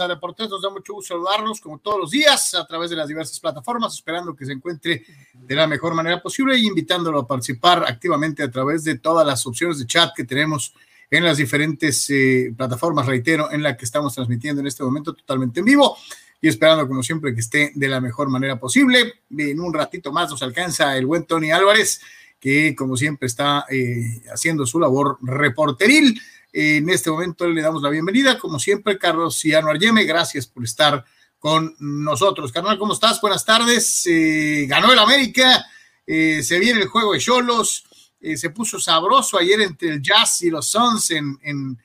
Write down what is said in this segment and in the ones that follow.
a Deportes. Nos da mucho gusto saludarlos como todos los días a través de las diversas plataformas, esperando que se encuentre de la mejor manera posible y invitándolo a participar activamente a través de todas las opciones de chat que tenemos en las diferentes eh, plataformas, reitero, en la que estamos transmitiendo en este momento totalmente en vivo y esperando como siempre que esté de la mejor manera posible. En un ratito más nos alcanza el buen Tony Álvarez, que como siempre está eh, haciendo su labor reporteril en este momento le damos la bienvenida, como siempre, Carlos Ciano Arlleme, gracias por estar con nosotros. Carnal, ¿cómo estás? Buenas tardes. Eh, ganó el América, eh, se viene el juego de Cholos, eh, se puso sabroso ayer entre el Jazz y los Suns en, en,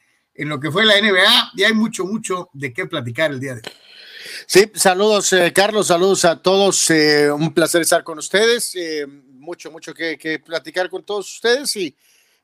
lo que fue la NBA y hay mucho, mucho de qué platicar el día de hoy. Sí, saludos Carlos, saludos a todos, un placer estar con ustedes, mucho, mucho que, que platicar con todos ustedes y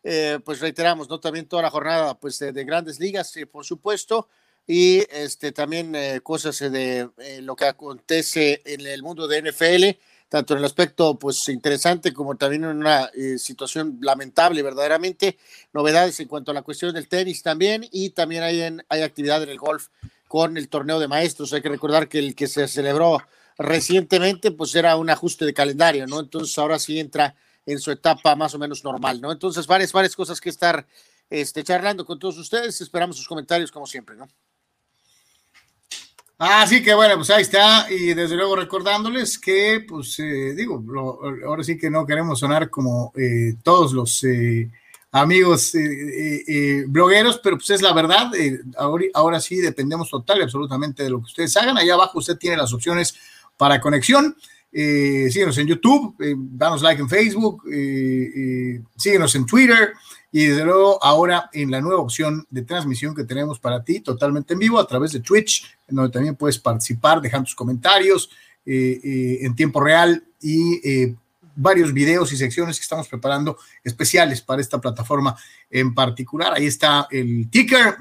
eh, pues reiteramos, ¿no? También toda la jornada, pues, de, grandes ligas, eh, por supuesto, y este, también eh, cosas de lo que acontece en el mundo de NFL, tanto en el aspecto, pues, interesante como también en una situación lamentable, verdaderamente, novedades en cuanto a la cuestión del tenis también, y también hay, hay actividad en el golf con el torneo de maestros. Hay que recordar que el que se celebró recientemente, pues, era un ajuste de calendario, ¿no? Entonces, ahora sí entra en su etapa más o menos normal, ¿no? Entonces, varias, varias cosas que estar este, charlando con todos ustedes. Esperamos sus comentarios como siempre, ¿no? Así que bueno, pues ahí está, y desde luego recordándoles que, pues eh, digo, ahora sí que no queremos sonar como eh, todos los eh, amigos blogueros, pero pues es la verdad, ahora, ahora sí dependemos total y absolutamente de lo que ustedes hagan. Allá abajo usted tiene las opciones para conexión. Eh, síguenos en YouTube, eh, danos like en Facebook, eh, síguenos en Twitter y desde luego ahora en la nueva opción de transmisión que tenemos para ti totalmente en vivo a través de Twitch, en donde también puedes participar, dejando tus comentarios en tiempo real y varios videos y secciones que estamos preparando especiales para esta plataforma en particular. Ahí está el ticker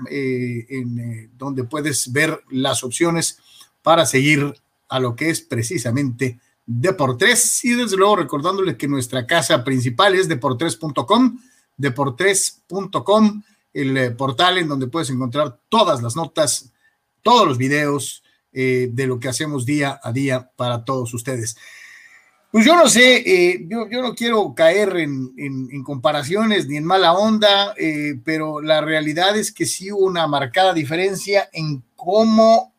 donde puedes ver las opciones para seguir a lo que es precisamente Deportes y desde luego recordándole que nuestra casa principal es deportes.com, deportes.com, el eh, portal en donde puedes encontrar todas las notas, todos los videos eh, de lo que hacemos día a día para todos ustedes. Pues yo no sé, eh, yo, no quiero caer en, comparaciones ni en mala onda, pero la realidad es que sí hubo una marcada diferencia en cómo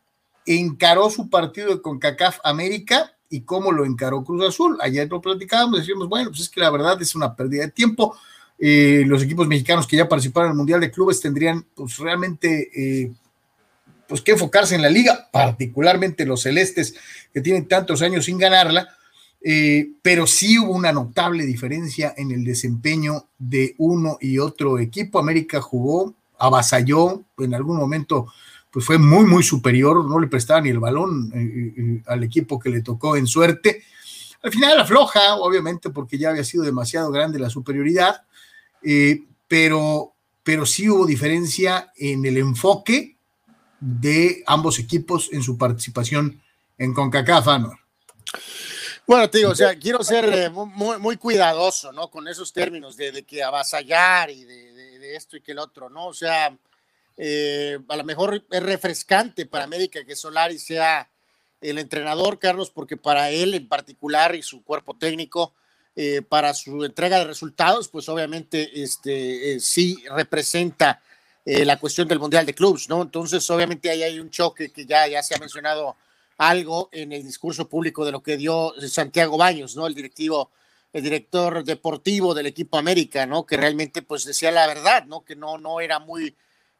encaró su partido con CACAF América y cómo lo encaró Cruz Azul. Ayer lo platicábamos, decíamos, bueno, pues es que la verdad es una pérdida de tiempo. Eh, los equipos mexicanos que ya participaron en el Mundial de Clubes tendrían pues realmente eh, pues que enfocarse en la liga, particularmente los celestes que tienen tantos años sin ganarla, eh, pero sí hubo una notable diferencia en el desempeño de uno y otro equipo. América jugó, avasalló, en algún momento pues fue muy, muy superior, no le prestaba ni el balón eh, eh, eh, al equipo que le tocó en suerte. Al final afloja, obviamente, porque ya había sido demasiado grande la superioridad, pero, pero sí hubo diferencia en el enfoque de ambos equipos en su participación en CONCACAF, Anor. Bueno, te digo, o sea, quiero ser muy, muy, cuidadoso, ¿no? Con esos términos de, que avasallar y de, de, esto y que el otro, ¿no? O sea, eh, a lo mejor es refrescante para América que Solari sea el entrenador, Carlos, porque para él en particular y su cuerpo técnico, eh, para su entrega de resultados, pues obviamente este, eh, sí representa la cuestión del Mundial de Clubs, ¿no? Entonces, obviamente ahí hay un choque que ya, ya se ha mencionado algo en el discurso público de lo que dio Santiago Baños, ¿no? El directivo, el director deportivo del equipo América, ¿no? Que realmente pues decía la verdad, ¿no? Que no, no era muy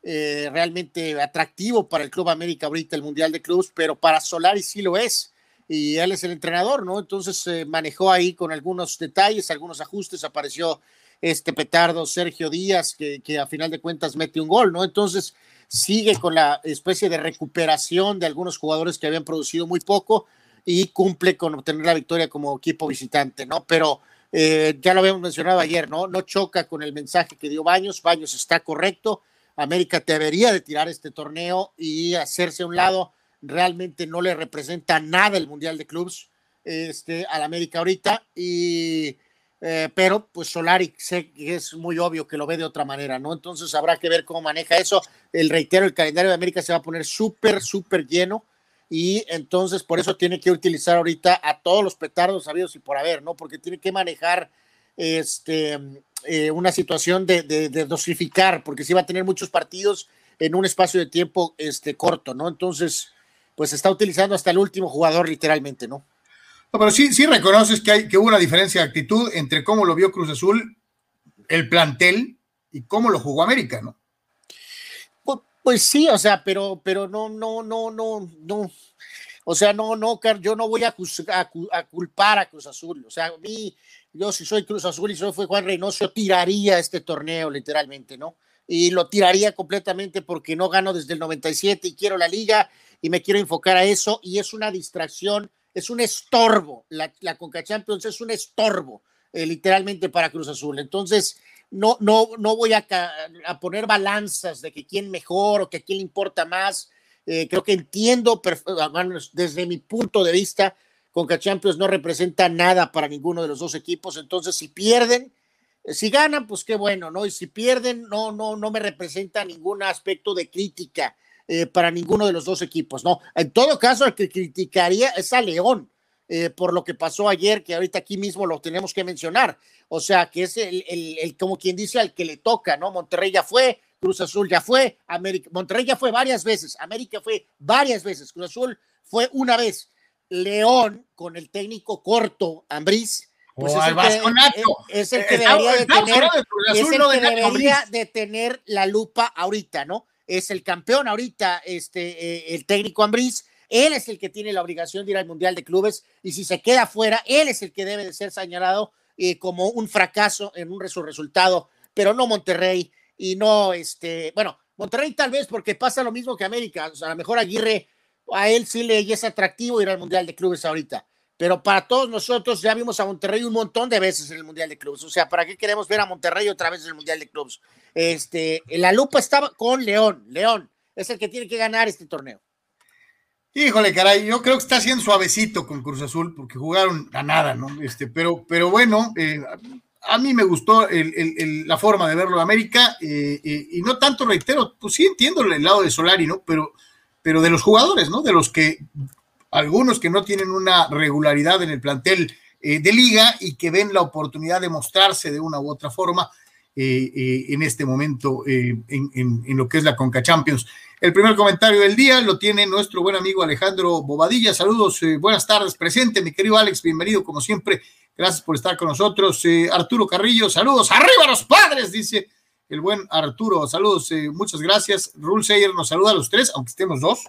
eh, realmente atractivo para el Club América ahorita el Mundial de Clubes, pero para Solari sí lo es. Y él es el entrenador, ¿no? Entonces se manejó ahí con algunos detalles, algunos ajustes. Apareció este petardo Sergio Díaz, que, que a final de cuentas mete un gol, ¿no? Entonces sigue con la especie de recuperación de algunos jugadores que habían producido muy poco y cumple con obtener la victoria como equipo visitante, ¿no? Pero eh, ya lo habíamos mencionado ayer, ¿no? No choca con el mensaje que dio Baños. Baños está correcto América debería de tirar este torneo y hacerse a un lado. Realmente no le representa nada el Mundial de Clubs este, al América ahorita. Y eh, pero pues Solari sé que es muy obvio que lo ve de otra manera, ¿no? Entonces habrá que ver cómo maneja eso. El reitero, el calendario de América se va a poner súper, súper lleno y entonces por eso tiene que utilizar ahorita a todos los petardos sabidos y por haber, ¿no? Porque tiene que manejar este, eh, una situación de, de, dosificar, porque si va a tener muchos partidos en un espacio de tiempo este, corto, ¿no? Entonces, pues está utilizando hasta el último jugador literalmente, ¿no? pero sí, sí reconoces que, hay, que hubo una diferencia de actitud entre cómo lo vio Cruz Azul, el plantel, y cómo lo jugó América, ¿no? Pues, pues, sí, o sea, pero, pero no, no, no, no, no. O sea, no, no, yo no voy a, a, culpar a Cruz Azul. O sea, a mí, yo si soy Cruz Azul y soy fue Juan Reynoso, tiraría este torneo, literalmente, ¿no? Y lo tiraría completamente porque no gano desde el 97 y quiero la liga y me quiero enfocar a eso y es una distracción es un estorbo. La, la Champions es un estorbo, eh, literalmente, para Cruz Azul. Entonces, no, no, no voy a, poner balanzas de que quién mejor o que quién importa más. Eh, creo que entiendo, desde mi punto de vista, Conca Champions no representa nada para ninguno de los dos equipos. Entonces, si pierden, eh, si ganan, pues qué bueno, ¿no? Y si pierden, no, no, no me representa ningún aspecto de crítica eh, para ninguno de los dos equipos, ¿no? En todo caso, el que criticaría es a León. Eh, por lo que pasó ayer, que ahorita aquí mismo lo tenemos que mencionar. O sea, que es el, el, como quien dice, al que le toca, ¿no? Monterrey ya fue, Cruz Azul ya fue, América, Monterrey ya fue varias veces, América fue varias veces, Cruz Azul fue una vez. León, con el técnico corto, Ambriz, pues es, el que, es, el que, debería, de tener, es el que debería de tener la lupa ahorita, ¿no? es el campeón ahorita, este, eh, el técnico Ambriz. Él es el que tiene la obligación de ir al Mundial de Clubes y si se queda fuera, él es el que debe de ser señalado eh, como un fracaso en un su resultado, pero no Monterrey y no este, bueno, Monterrey tal vez porque pasa lo mismo que América, o sea, a lo mejor Aguirre a él sí le es atractivo ir al Mundial de Clubes ahorita, pero para todos nosotros ya vimos a Monterrey un montón de veces en el Mundial de Clubes. O sea, ¿para qué queremos ver a Monterrey otra vez en el Mundial de Clubes? Este, la lupa estaba con León. León es el que tiene que ganar este torneo. Híjole, caray, yo creo que está haciendo suavecito con Cruz Azul porque jugaron a nada, ¿no? Este, pero, pero bueno, eh, a mí me gustó la forma de verlo de América eh, eh, y no tanto, reitero, pues sí entiendo el lado de Solari, ¿no? Pero, pero de los jugadores, ¿no? De los que algunos que no tienen una regularidad en el plantel eh, de liga y que ven la oportunidad de mostrarse de una u otra forma eh, eh, en este momento en, lo que es la Conca Champions. El primer comentario del día lo tiene nuestro buen amigo Alejandro Bobadilla. Saludos, buenas tardes, presente, mi querido Alex, bienvenido como siempre. Gracias por estar con nosotros. Arturo Carrillo, saludos, arriba los padres, dice el buen Arturo. Saludos, muchas gracias. Rule Sayer nos saluda a los tres, aunque estemos dos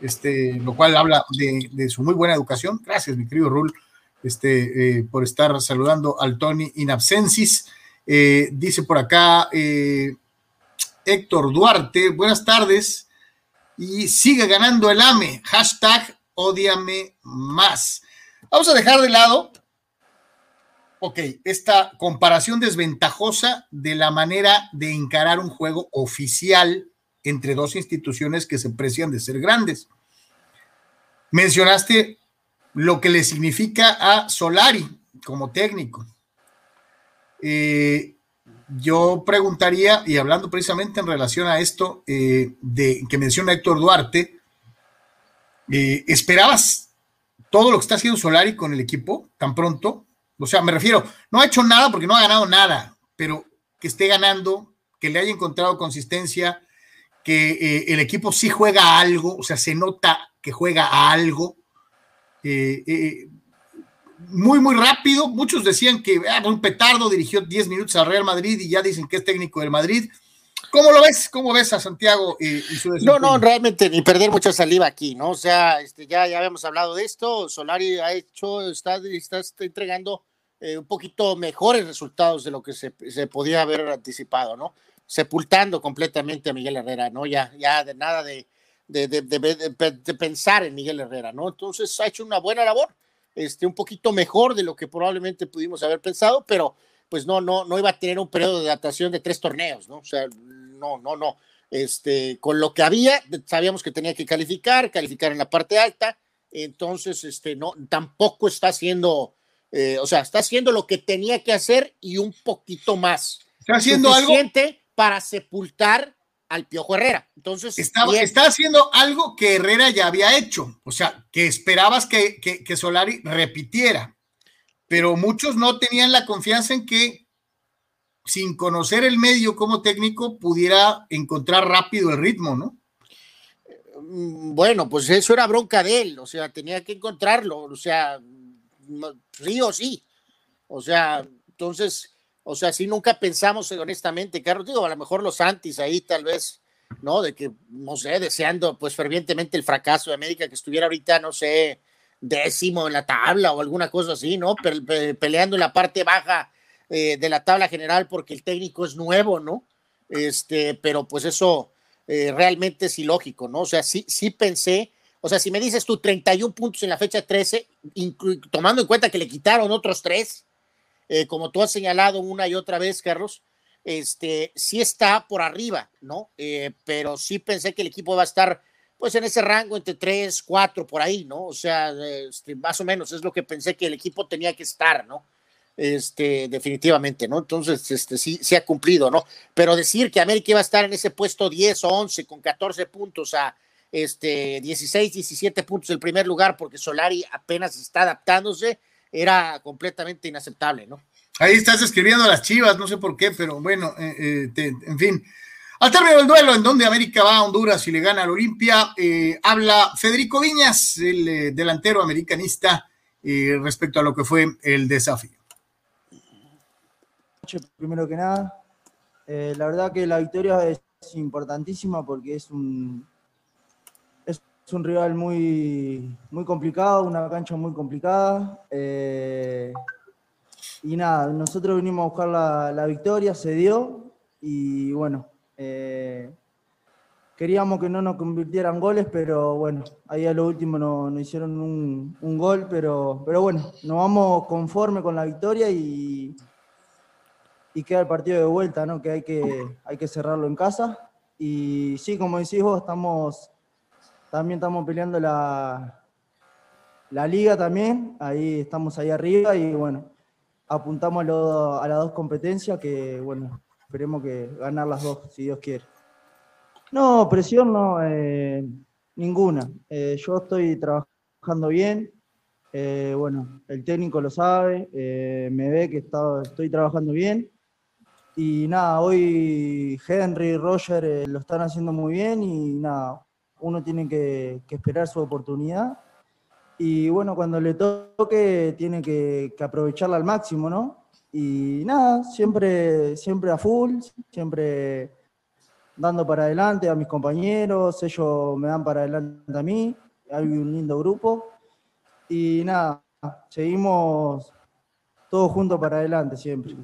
este, lo cual habla de, su muy buena educación. Gracias, mi querido Rul, este, eh, por estar saludando al Tony in absensis. Eh, dice por acá eh, Héctor Duarte, buenas tardes y sigue ganando el AME, hashtag odiame más. Vamos a dejar de lado, ok, esta comparación desventajosa de la manera de encarar un juego oficial entre dos instituciones que se precian de ser grandes. Mencionaste lo que le significa a Solari como técnico. Eh, yo preguntaría, y hablando precisamente en relación a esto eh, de, que menciona Héctor Duarte, eh, ¿esperabas todo lo que está haciendo Solari con el equipo tan pronto? O sea, me refiero, no ha hecho nada porque no ha ganado nada, pero que esté ganando, que le haya encontrado consistencia, que eh, el equipo sí juega algo, o sea, se nota que juega a algo. Eh, eh, muy, muy rápido. Muchos decían que ah, un petardo dirigió 10 minutos al Real Madrid y ya dicen que es técnico del Madrid. ¿Cómo lo ves? ¿Cómo ves a Santiago y, su No, no, realmente ni perder mucha saliva aquí, ¿no? O sea, este, ya, ya habíamos hablado de esto. Solari ha hecho, está, está, entregando un poquito mejores resultados de lo que se, se podía haber anticipado, ¿no? sepultando completamente a Miguel Herrera, ¿no? Ya, ya de nada de, de, de, pensar en Miguel Herrera, ¿no? Entonces ha hecho una buena labor, este, un poquito mejor de lo que probablemente pudimos haber pensado, pero pues no, no, no iba a tener un periodo de adaptación de tres torneos, ¿no? O sea, no, no, no. Este, con lo que había, sabíamos que tenía que calificar, calificar en la parte alta, entonces, este, no, tampoco está haciendo Eh, o sea, está haciendo lo que tenía que hacer y un poquito más. Está haciendo algo para sepultar al Piojo Herrera. Entonces, está, está, haciendo algo que Herrera ya había hecho, o sea, que esperabas que, que, Solari repitiera, pero muchos no tenían la confianza en que sin conocer el medio como técnico pudiera encontrar rápido el ritmo, ¿no? Mm, bueno, pues eso era bronca de él, o sea, tenía que encontrarlo, o sea, sí o sí. O sea, entonces, o sea, si nunca pensamos honestamente, Carlos, digo, a lo mejor los antis ahí tal vez, ¿no? De que, no sé, deseando pues fervientemente el fracaso de América, que estuviera ahorita, no sé, décimo en la tabla o alguna cosa así, ¿no? peleando en la parte baja eh, de la tabla general porque el técnico es nuevo, ¿no? Este, pero pues eso eh, realmente es ilógico, ¿no? O sea, sí, sí pensé o sea, si me dices tú 31 puntos en la fecha 13, tomando en cuenta que le quitaron otros tres, eh, como tú has señalado una y otra vez, Carlos, este, sí está por arriba, ¿no? Eh, pero sí pensé que el equipo va a estar, pues, en ese rango entre 3, 4, por ahí, ¿no? O sea, este, más o menos es lo que pensé que el equipo tenía que estar, ¿no? Este, definitivamente, ¿no? Entonces, este, sí, sí ha cumplido, ¿no? Pero decir que América iba a estar en ese puesto 10 o 11 con 14 puntos a este, 16, 17 puntos el primer lugar porque Solari apenas está adaptándose, era completamente inaceptable, ¿no? Ahí estás escribiendo a las chivas, no sé por qué, pero bueno, eh, eh, en fin. Al término del duelo, en donde América va a Honduras y le gana al Olimpia, eh, habla Federico Viñas, el delantero americanista, respecto a lo que fue el desafío. Primero que nada, la verdad que la victoria es importantísima porque es un, es un rival muy, muy complicado, una cancha muy complicada. Eh, y nada, nosotros vinimos a buscar la, victoria, se dio. Y bueno, eh, queríamos que no nos convirtieran goles, pero bueno, ahí a lo último nos no hicieron un, gol, pero, pero bueno, nos vamos conforme con la victoria y, y queda el partido de vuelta, ¿no? Que hay que, hay que cerrarlo en casa. Y sí, como decís vos, estamos también estamos peleando la, la liga también, ahí estamos ahí arriba y bueno, apuntamos a, las dos competencias que bueno, esperemos que ganar las dos, si Dios quiere. No, presión no, eh, ninguna. Eh, yo estoy trabajando bien, eh, bueno, el técnico lo sabe, me ve que estoy trabajando bien. Y nada, hoy Henry y Roger lo están haciendo muy bien y nada, uno tiene que, esperar su oportunidad y bueno, cuando le toque tiene que, aprovecharla al máximo, ¿no? Y nada, siempre, siempre a full, siempre dando para adelante a mis compañeros, ellos me dan para adelante a mí, hay un lindo grupo y nada, seguimos todos juntos para adelante siempre.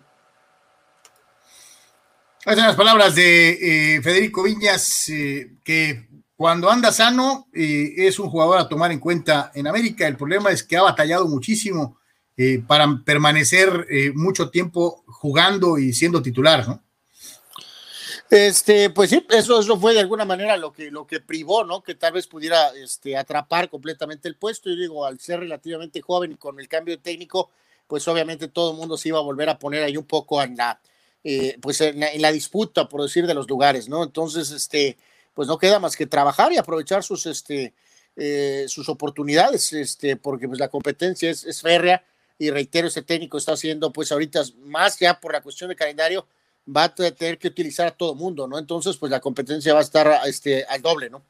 Estas son las palabras de eh, Federico Viñas, eh, que cuando anda sano, eh, es un jugador a tomar en cuenta en América. El problema es que ha batallado muchísimo eh, para permanecer eh, mucho tiempo jugando y siendo titular, ¿no? Este, pues sí, eso, eso fue de alguna manera lo que, lo que privó, ¿no? Que tal vez pudiera este, atrapar completamente el puesto. Y digo, al ser relativamente joven y con el cambio técnico, pues obviamente todo el mundo se iba a volver a poner ahí un poco en la, pues en la, en la disputa, por decir, de los lugares, ¿no? Entonces, este, pues no queda más que trabajar y aprovechar sus, este, eh, sus oportunidades, este, porque pues la competencia es, férrea y reitero, ese técnico está haciendo pues ahorita más ya por la cuestión de calendario, va a tener que utilizar a todo mundo, ¿no? Entonces pues la competencia va a estar este, al doble, ¿no?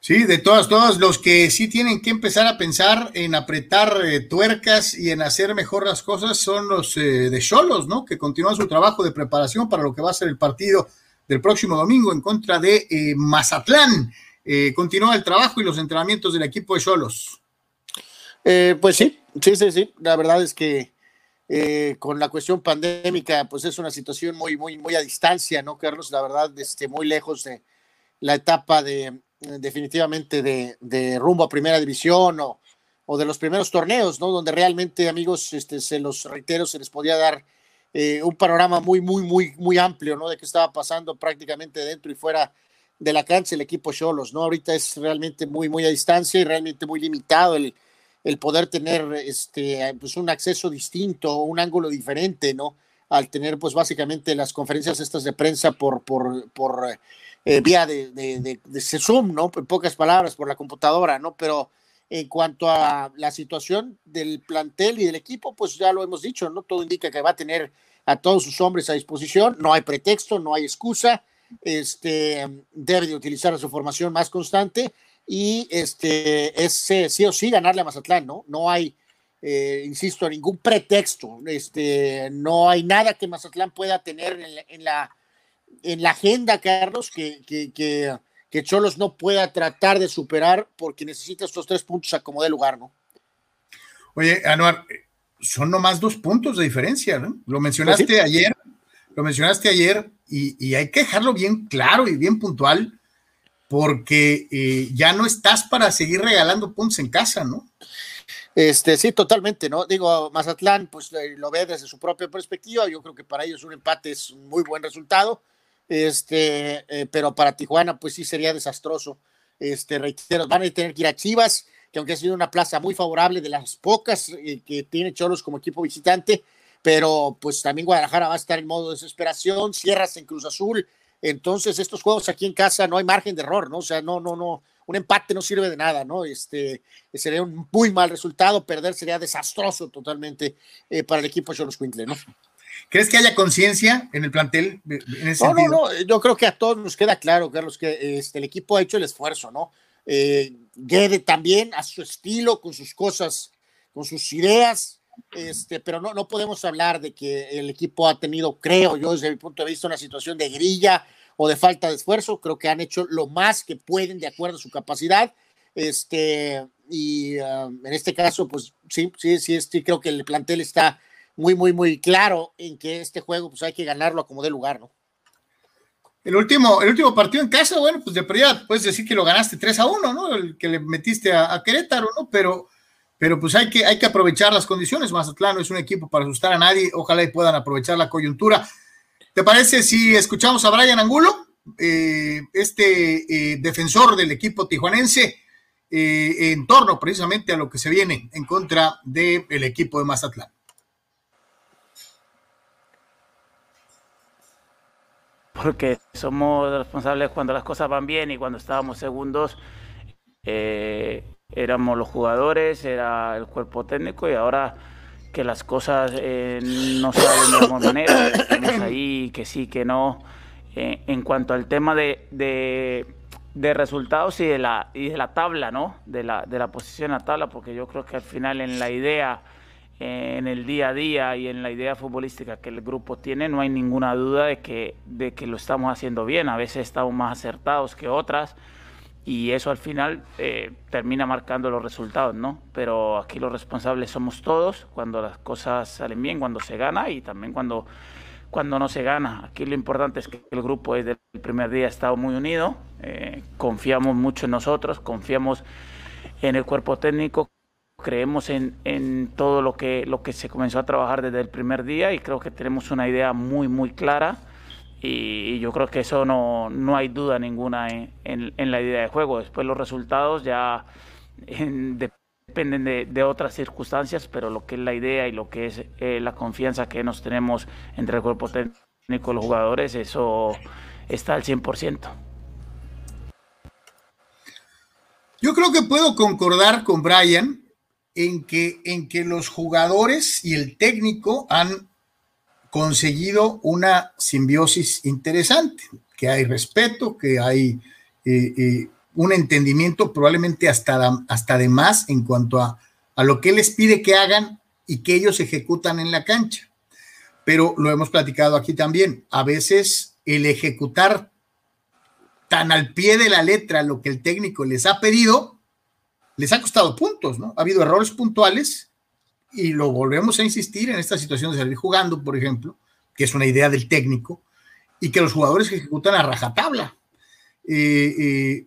Sí, de todas, todos los que sí tienen que empezar a pensar en apretar eh, tuercas y en hacer mejor las cosas son los eh, de Cholos, ¿no? Que continúan su trabajo de preparación para lo que va a ser el partido del próximo domingo en contra de eh, Mazatlán. Eh, continúa el trabajo y los entrenamientos del equipo de Cholos. Eh, pues sí, sí, sí, sí. La verdad es que con la cuestión pandémica, pues es una situación muy, muy, muy a distancia, ¿no, Carlos? La verdad, este, muy lejos de la etapa de definitivamente de, rumbo a primera división o, o, de los primeros torneos, ¿no? Donde realmente, amigos, este, se los reitero, se les podía dar eh, un panorama muy, muy, muy, muy amplio, ¿no? De qué estaba pasando prácticamente dentro y fuera de la cancha el equipo Cholos, ¿no? Ahorita es realmente muy, muy a distancia y realmente muy limitado el, el poder tener este, pues un acceso distinto, un ángulo diferente, ¿no? Al tener pues básicamente las conferencias estas de prensa por, por, por eh, vía de, de, de, Zoom, ¿no? En pocas palabras, por la computadora, ¿no? Pero en cuanto a la situación del plantel y del equipo, pues ya lo hemos dicho, ¿no? Todo indica que va a tener a todos sus hombres a disposición, no hay pretexto, no hay excusa, este, debe de utilizar su formación más constante y este, es eh, sí o sí ganarle a Mazatlán, ¿no? No hay, eh, insisto, ningún pretexto, este, no hay nada que Mazatlán pueda tener en la, en la, agenda, Carlos, que, que, que, Cholos no pueda tratar de superar porque necesita estos tres puntos a como de lugar, ¿no? Oye, Anuar, son nomás dos puntos de diferencia, ¿no? Lo mencionaste pues ayer, lo mencionaste ayer y, hay que dejarlo bien claro y bien puntual porque eh, ya no estás para seguir regalando puntos en casa, ¿no? Este, sí, totalmente, ¿no? Digo, Mazatlán, pues eh, lo ve desde su propia perspectiva. Yo creo que para ellos un empate es un muy buen resultado. Este, eh, pero para Tijuana, pues sí sería desastroso. Este, reitero, van a tener que ir a Chivas que aunque ha sido una plaza muy favorable de las pocas eh, que tiene Cholos como equipo visitante, pero pues también Guadalajara va a estar en modo de desesperación, cierras en Cruz Azul, entonces estos juegos aquí en casa no hay margen de error, ¿no? O sea, no, no, no, un empate no sirve de nada, ¿no? Este sería un muy mal resultado, perder sería desastroso totalmente eh, para el equipo Cholos Quintle, ¿no? ¿Crees que haya conciencia en el plantel? En ese no, no, no, yo creo que a todos nos queda claro, Carlos, que este, el equipo ha hecho el esfuerzo, ¿no? eh, Guede también a su estilo, con sus cosas, con sus ideas, este, pero no, no podemos hablar de que el equipo ha tenido, creo yo, desde mi punto de vista, una situación de grilla o de falta de esfuerzo. Creo que han hecho lo más que pueden de acuerdo a su capacidad. Este, y um, en este caso, pues sí, sí, sí, sí, creo que el plantel está muy, muy, muy claro en que este juego, pues hay que ganarlo como dé lugar, ¿no? El último, el último partido en casa, bueno, pues de prioridad puedes decir que lo ganaste 3 a 1, ¿no? El que le metiste a, Querétaro, ¿no? Pero, pero pues hay que, hay que aprovechar las condiciones. Mazatlán no es un equipo para asustar a nadie. Ojalá y puedan aprovechar la coyuntura. ¿Te parece si escuchamos a Brian Angulo, eh, este eh, defensor del equipo tijuanense, eh, en torno precisamente a lo que se viene en contra del equipo de Mazatlán? Porque somos responsables cuando las cosas van bien y cuando estábamos segundos eh, éramos los jugadores, era el cuerpo técnico y ahora que las cosas eh, no salen de misma manera, estamos ahí, que sí, que no. Eh, en cuanto al tema de, de, resultados y de la y de la tabla, ¿no? De la, de la posición a tabla, porque yo creo que al final en la idea en el día a día y en la idea futbolística que el grupo tiene, no hay ninguna duda de que, de que lo estamos haciendo bien. A veces estamos más acertados que otras y eso al final eh, termina marcando los resultados, ¿no? Pero aquí los responsables somos todos cuando las cosas salen bien, cuando se gana y también cuando, cuando no se gana. Aquí lo importante es que el grupo desde el primer día ha estado muy unido, eh, confiamos mucho en nosotros, confiamos en el cuerpo técnico, creemos en, en, todo lo que, lo que se comenzó a trabajar desde el primer día y creo que tenemos una idea muy, muy clara y, yo creo que eso no, no hay duda ninguna en, en, la idea de juego. Después los resultados ya dependen de, de, otras circunstancias, pero lo que es la idea y lo que es eh, la confianza que nos tenemos entre el cuerpo técnico y los jugadores, eso está al 100%. Yo creo que puedo concordar con Brian en que, en que los jugadores y el técnico han conseguido una simbiosis interesante, que hay respeto, que hay eh, eh, un entendimiento probablemente hasta, hasta de más en cuanto a, a lo que les pide que hagan y que ellos ejecutan en la cancha. Pero lo hemos platicado aquí también, a veces el ejecutar tan al pie de la letra lo que el técnico les ha pedido, les ha costado puntos, ¿no? Ha habido errores puntuales y lo volvemos a insistir en esta situación de salir jugando, por ejemplo, que es una idea del técnico, y que los jugadores ejecutan a rajatabla. Eh, eh,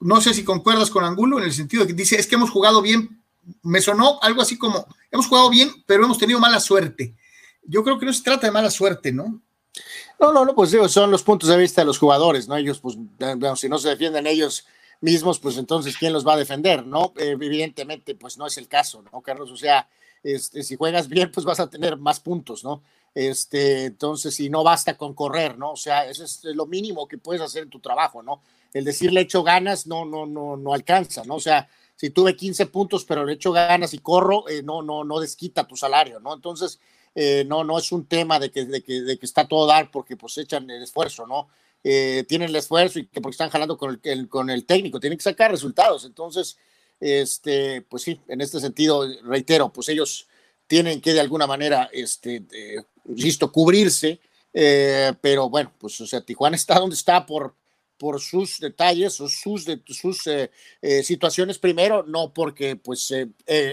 no sé si concuerdas con Angulo en el sentido de que dice, es que hemos jugado bien, me sonó algo así como, hemos jugado bien, pero hemos tenido mala suerte. Yo creo que no se trata de mala suerte, ¿no? No, no, no, pues digo, son los puntos de vista de los jugadores, ¿no? Ellos, pues, si no se defienden ellos, mismos, pues entonces, ¿quién los va a defender? ¿No? evidentemente, pues no es el caso, ¿no, Carlos? O sea, este, si juegas bien, pues vas a tener más puntos, ¿no? Este, entonces, si no basta con correr, ¿no? O sea, eso es lo mínimo que puedes hacer en tu trabajo, ¿no? El decirle hecho ganas no, no, no, no alcanza, ¿no? O sea, si tuve 15 puntos, pero le echo ganas y corro, eh, no, no, no desquita tu salario, ¿no? Entonces, eh, no, no es un tema de que, de que, de que está todo dar porque pues echan el esfuerzo, ¿no? Eh, tienen el esfuerzo y que porque están jalando con el, con el técnico, tienen que sacar resultados. Entonces, este, pues sí, en este sentido, reitero, pues ellos tienen que de alguna manera, este, insisto, cubrirse, pero bueno, pues o sea, Tijuana está donde está por, por sus detalles o sus, de, sus eh, eh, situaciones primero, no porque pues eh,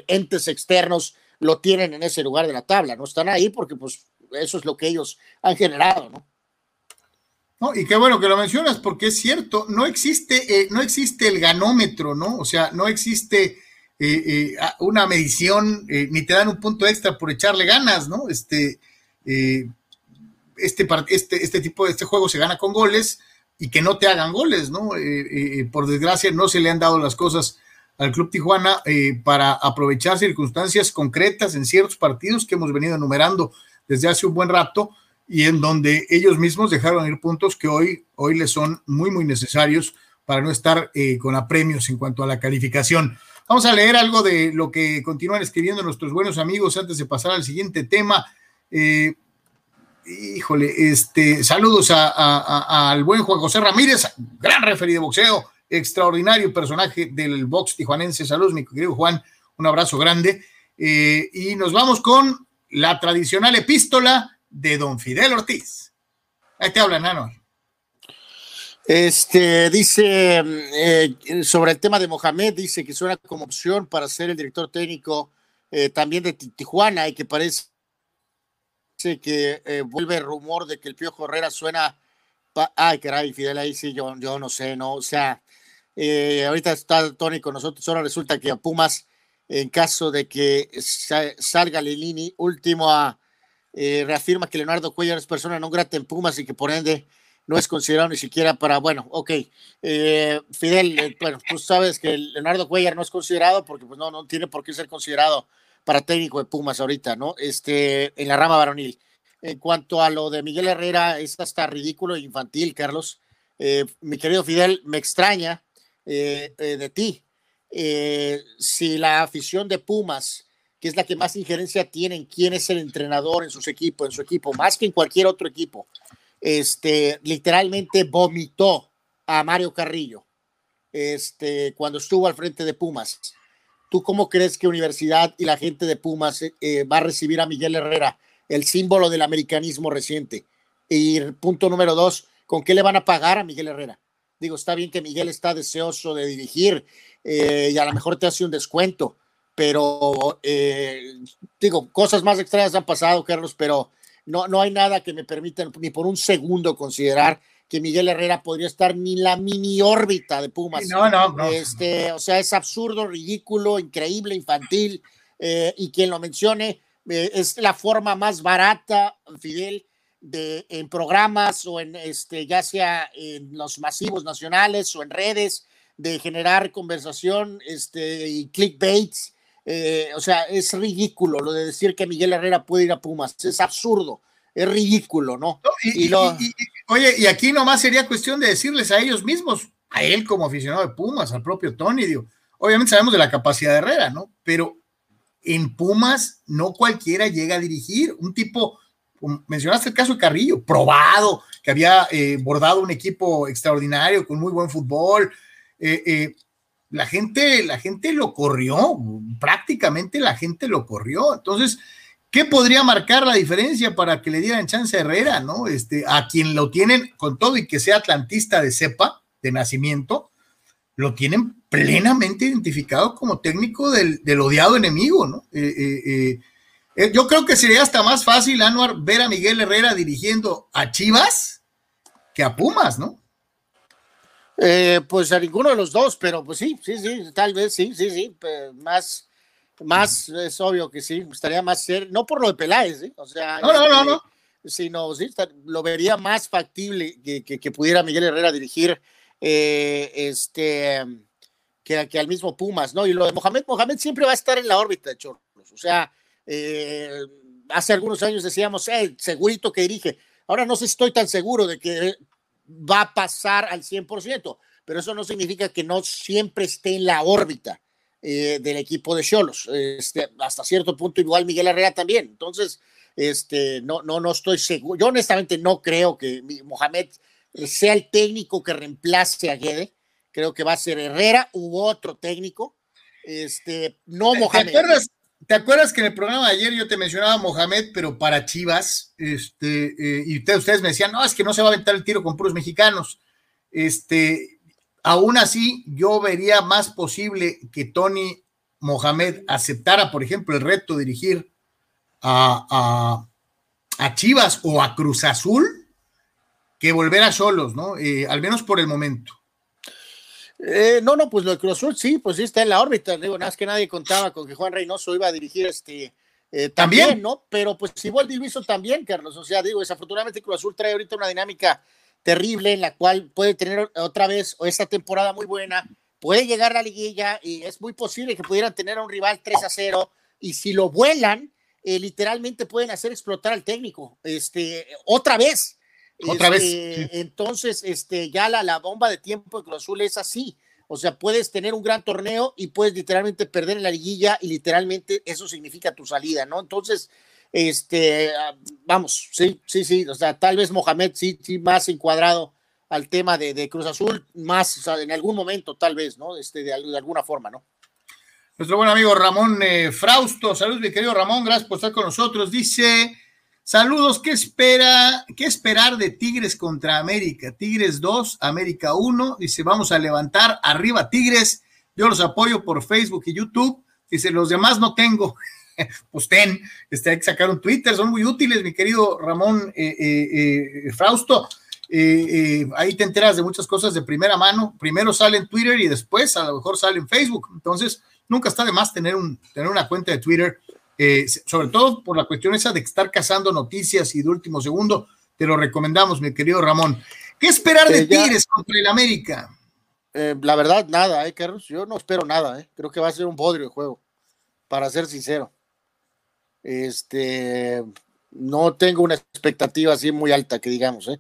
entes externos lo tienen en ese lugar de la tabla, no están ahí porque pues eso es lo que ellos han generado, ¿no? Y qué bueno que lo mencionas, porque es cierto, no existe, no existe el ganómetro, ¿no? O sea, no existe una medición, ni te dan un punto extra por echarle ganas, ¿no? Este, este, este, este tipo de este juego se gana con goles, y que no te hagan goles, ¿no? Eh, eh, eh, por desgracia no se le han dado las cosas al Club Tijuana para aprovechar circunstancias concretas en ciertos partidos que hemos venido enumerando desde hace un buen rato y en donde ellos mismos dejaron ir puntos que hoy, hoy les son muy, muy necesarios para no estar con apremios en cuanto a la calificación. Vamos a leer algo de lo que continúan escribiendo nuestros buenos amigos antes de pasar al siguiente tema. Híjole, este, saludos al buen Juan José Ramírez, gran referee de boxeo, extraordinario personaje del box tijuanense. Saludos, mi querido Juan, un abrazo grande. Eh, y nos vamos con la tradicional epístola de don Fidel Ortiz. Ahí te habla, Nano. Este dice eh, sobre el tema de Mohamed, dice que suena como opción para ser el director técnico eh, también de Tijuana y que parece que eh, vuelve el rumor de que el Piojo Herrera suena. Ay, caray, Fidel, ahí sí, yo, yo no sé, ¿no? O sea, ahorita está Tony con nosotros, ahora resulta que a Pumas, en caso de que salga Lilini, último a, eh, reafirma que Leonardo Cuellar es persona no grata en Pumas y que por ende no es considerado ni siquiera para, bueno, ok, Fidel, bueno, tú sabes que Leonardo Cuellar no es considerado porque pues no, no tiene por qué ser considerado para técnico de Pumas ahorita, ¿no? Este, en la rama varonil. En cuanto a lo de Miguel Herrera, es hasta ridículo e infantil, Carlos. Eh, mi querido Fidel, me extraña eh, eh, de ti. si la afición de Pumas, que es la que más injerencia tiene en quién es el entrenador en sus equipos, en su equipo, más que en cualquier otro equipo, este, literalmente vomitó a Mario Carrillo este, cuando estuvo al frente de Pumas ¿Tú cómo crees que Universidad y la gente de Pumas eh, eh, va a recibir a Miguel Herrera, el símbolo del americanismo reciente? Y punto número dos, ¿con qué le van a pagar a Miguel Herrera? Digo, está bien que Miguel está deseoso de dirigir eh, y a lo mejor te hace un descuento, pero digo, cosas más extrañas han pasado, Carlos, pero no, no hay nada que me permita ni por un segundo considerar que Miguel Herrera podría estar ni la mini órbita de Pumas. No, no, no. Este, o sea, es absurdo, ridículo, increíble, infantil, eh, y quien lo mencione eh, es la forma más barata, Fidel, de en programas o en este, ya sea en los masivos nacionales o en redes, de generar conversación este, y clickbaits. Eh, o sea, es ridículo lo de decir que Miguel Herrera puede ir a Pumas. Es absurdo es ridículo, ¿no? y, oye, y aquí nomás sería cuestión de decirles a ellos mismos, a él como aficionado de Pumas, al propio Tony, digo, obviamente sabemos de la capacidad de Herrera, ¿no? Pero en Pumas no cualquiera llega a dirigir, un tipo, mencionaste el caso de Carrillo, probado, que había eh, bordado un equipo extraordinario, con muy buen fútbol. Eh, eh, la gente, la gente lo corrió, prácticamente la gente lo corrió. Entonces, ¿Qué podría marcar la diferencia para que le dieran chance a Herrera, no? Este, a quien lo tienen con todo y que sea atlantista de cepa, de nacimiento, lo tienen plenamente identificado como técnico del, odiado enemigo, ¿no? Eh, eh, eh, yo creo que sería hasta más fácil, Anuar, ver a Miguel Herrera dirigiendo a Chivas que a Pumas, ¿no? Pues a ninguno de los dos, pero pues sí, sí, sí, tal vez sí, sí, sí, más más es obvio que sí, estaría más ser, no por lo de Peláez, ¿eh? o sea, no, no, no, no. sino sí, lo vería más factible que, que, pudiera Miguel Herrera dirigir eh, este, que, que, al mismo Pumas, ¿no? Y lo de Mohamed, Mohamed siempre va a estar en la órbita de Cholos. O sea, eh, hace algunos años decíamos, eh, segurito que dirige. Ahora no sé si estoy tan seguro de que va a pasar al 100%, pero eso no significa que no siempre esté en la órbita eh, del equipo de Cholos. Este, hasta cierto punto, igual Miguel Herrera también. Entonces, este, no, no, no estoy seguro. Yo honestamente no creo que Mohamed sea el técnico que reemplace a Guede. Creo que va a ser Herrera u otro técnico. Este, no Mohamed. ¿Te acuerdas, ¿Te acuerdas que en el programa de ayer yo te mencionaba Mohamed, pero para Chivas? Este, eh, y ustedes, ustedes me decían, no, es que no se va a aventar el tiro con puros mexicanos. Este, aún así, yo vería más posible que Tony Mohamed aceptara, por ejemplo, el reto de dirigir a, a, Chivas o a Cruz Azul que volver a solos, ¿no? Eh, al menos por el momento. Eh, no, no, pues lo de Cruz Azul sí, pues sí está en la órbita. Digo, nada más que nadie contaba con que Juan Reynoso iba a dirigir este eh, también, ¿no? Pero pues igual hizo también, Carlos. O sea, digo, desafortunadamente Cruz Azul trae ahorita una dinámica terrible en la cual puede tener otra vez esta temporada muy buena, puede llegar a la liguilla y es muy posible que pudieran tener a un rival 3 a 0 y si lo vuelan, eh, literalmente pueden hacer explotar al técnico. Este, otra vez. Otra vez. Este, entonces, este, ya la, la bomba de tiempo de Cruz Azul es así. O sea, puedes tener un gran torneo y puedes literalmente perder en la liguilla y literalmente eso significa tu salida, ¿no? Entonces, este, ah, vamos, sí, sí, sí, o sea, tal vez Mohamed sí, sí, más encuadrado al tema de, de Cruz Azul, más, o sea, en algún momento, tal vez, ¿no? Este, de, de alguna forma, ¿no? Nuestro buen amigo Ramón eh, Frausto, saludos mi querido Ramón, gracias por estar con nosotros. Dice, saludos, ¿qué espera, qué esperar de Tigres contra América? Tigres 2, América 1, dice, vamos a levantar arriba Tigres, yo los apoyo por Facebook y YouTube, dice, los demás no tengo. pues ten, este, hay que sacar un Twitter, son muy útiles, mi querido Ramón eh, eh, Frausto. ahí te enteras de muchas cosas de primera mano. Primero sale en Twitter y después a lo mejor sale en Facebook. Entonces, nunca está de más tener, un, tener una cuenta de Twitter, eh, sobre todo por la cuestión esa de estar cazando noticias y de último segundo. Te lo recomendamos, mi querido Ramón. ¿Qué esperar de Tigres contra el América? Eh, la verdad, nada, ¿eh, Carlos? Yo no espero nada, ¿eh? Creo que va a ser un bodrio de juego, para ser sincero. Este, no tengo una expectativa así muy alta, que digamos, ¿eh?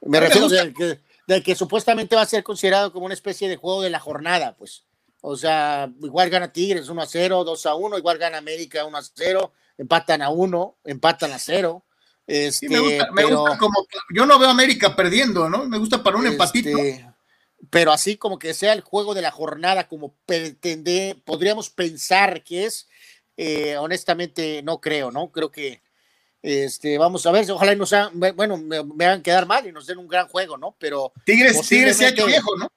Me refiero a que, de que supuestamente va a ser considerado como una especie de juego de la jornada, pues. O sea, igual gana Tigres 1 a 0, 2 a 1, igual gana América 1 a 0, empatan a 1, empatan a 0. Este, me gusta, me gusta como, yo no veo a América perdiendo, ¿no? Me gusta para un este, empatito. Pero así como que sea el juego de la jornada, como pretende, podríamos pensar que es, eh, honestamente no creo, ¿no? Creo que este, vamos a ver, ojalá y nos hagan, bueno, me, me, hagan quedar mal y nos den un gran juego, ¿no? Pero Tigres, Tigres se ha hecho viejo, ¿no?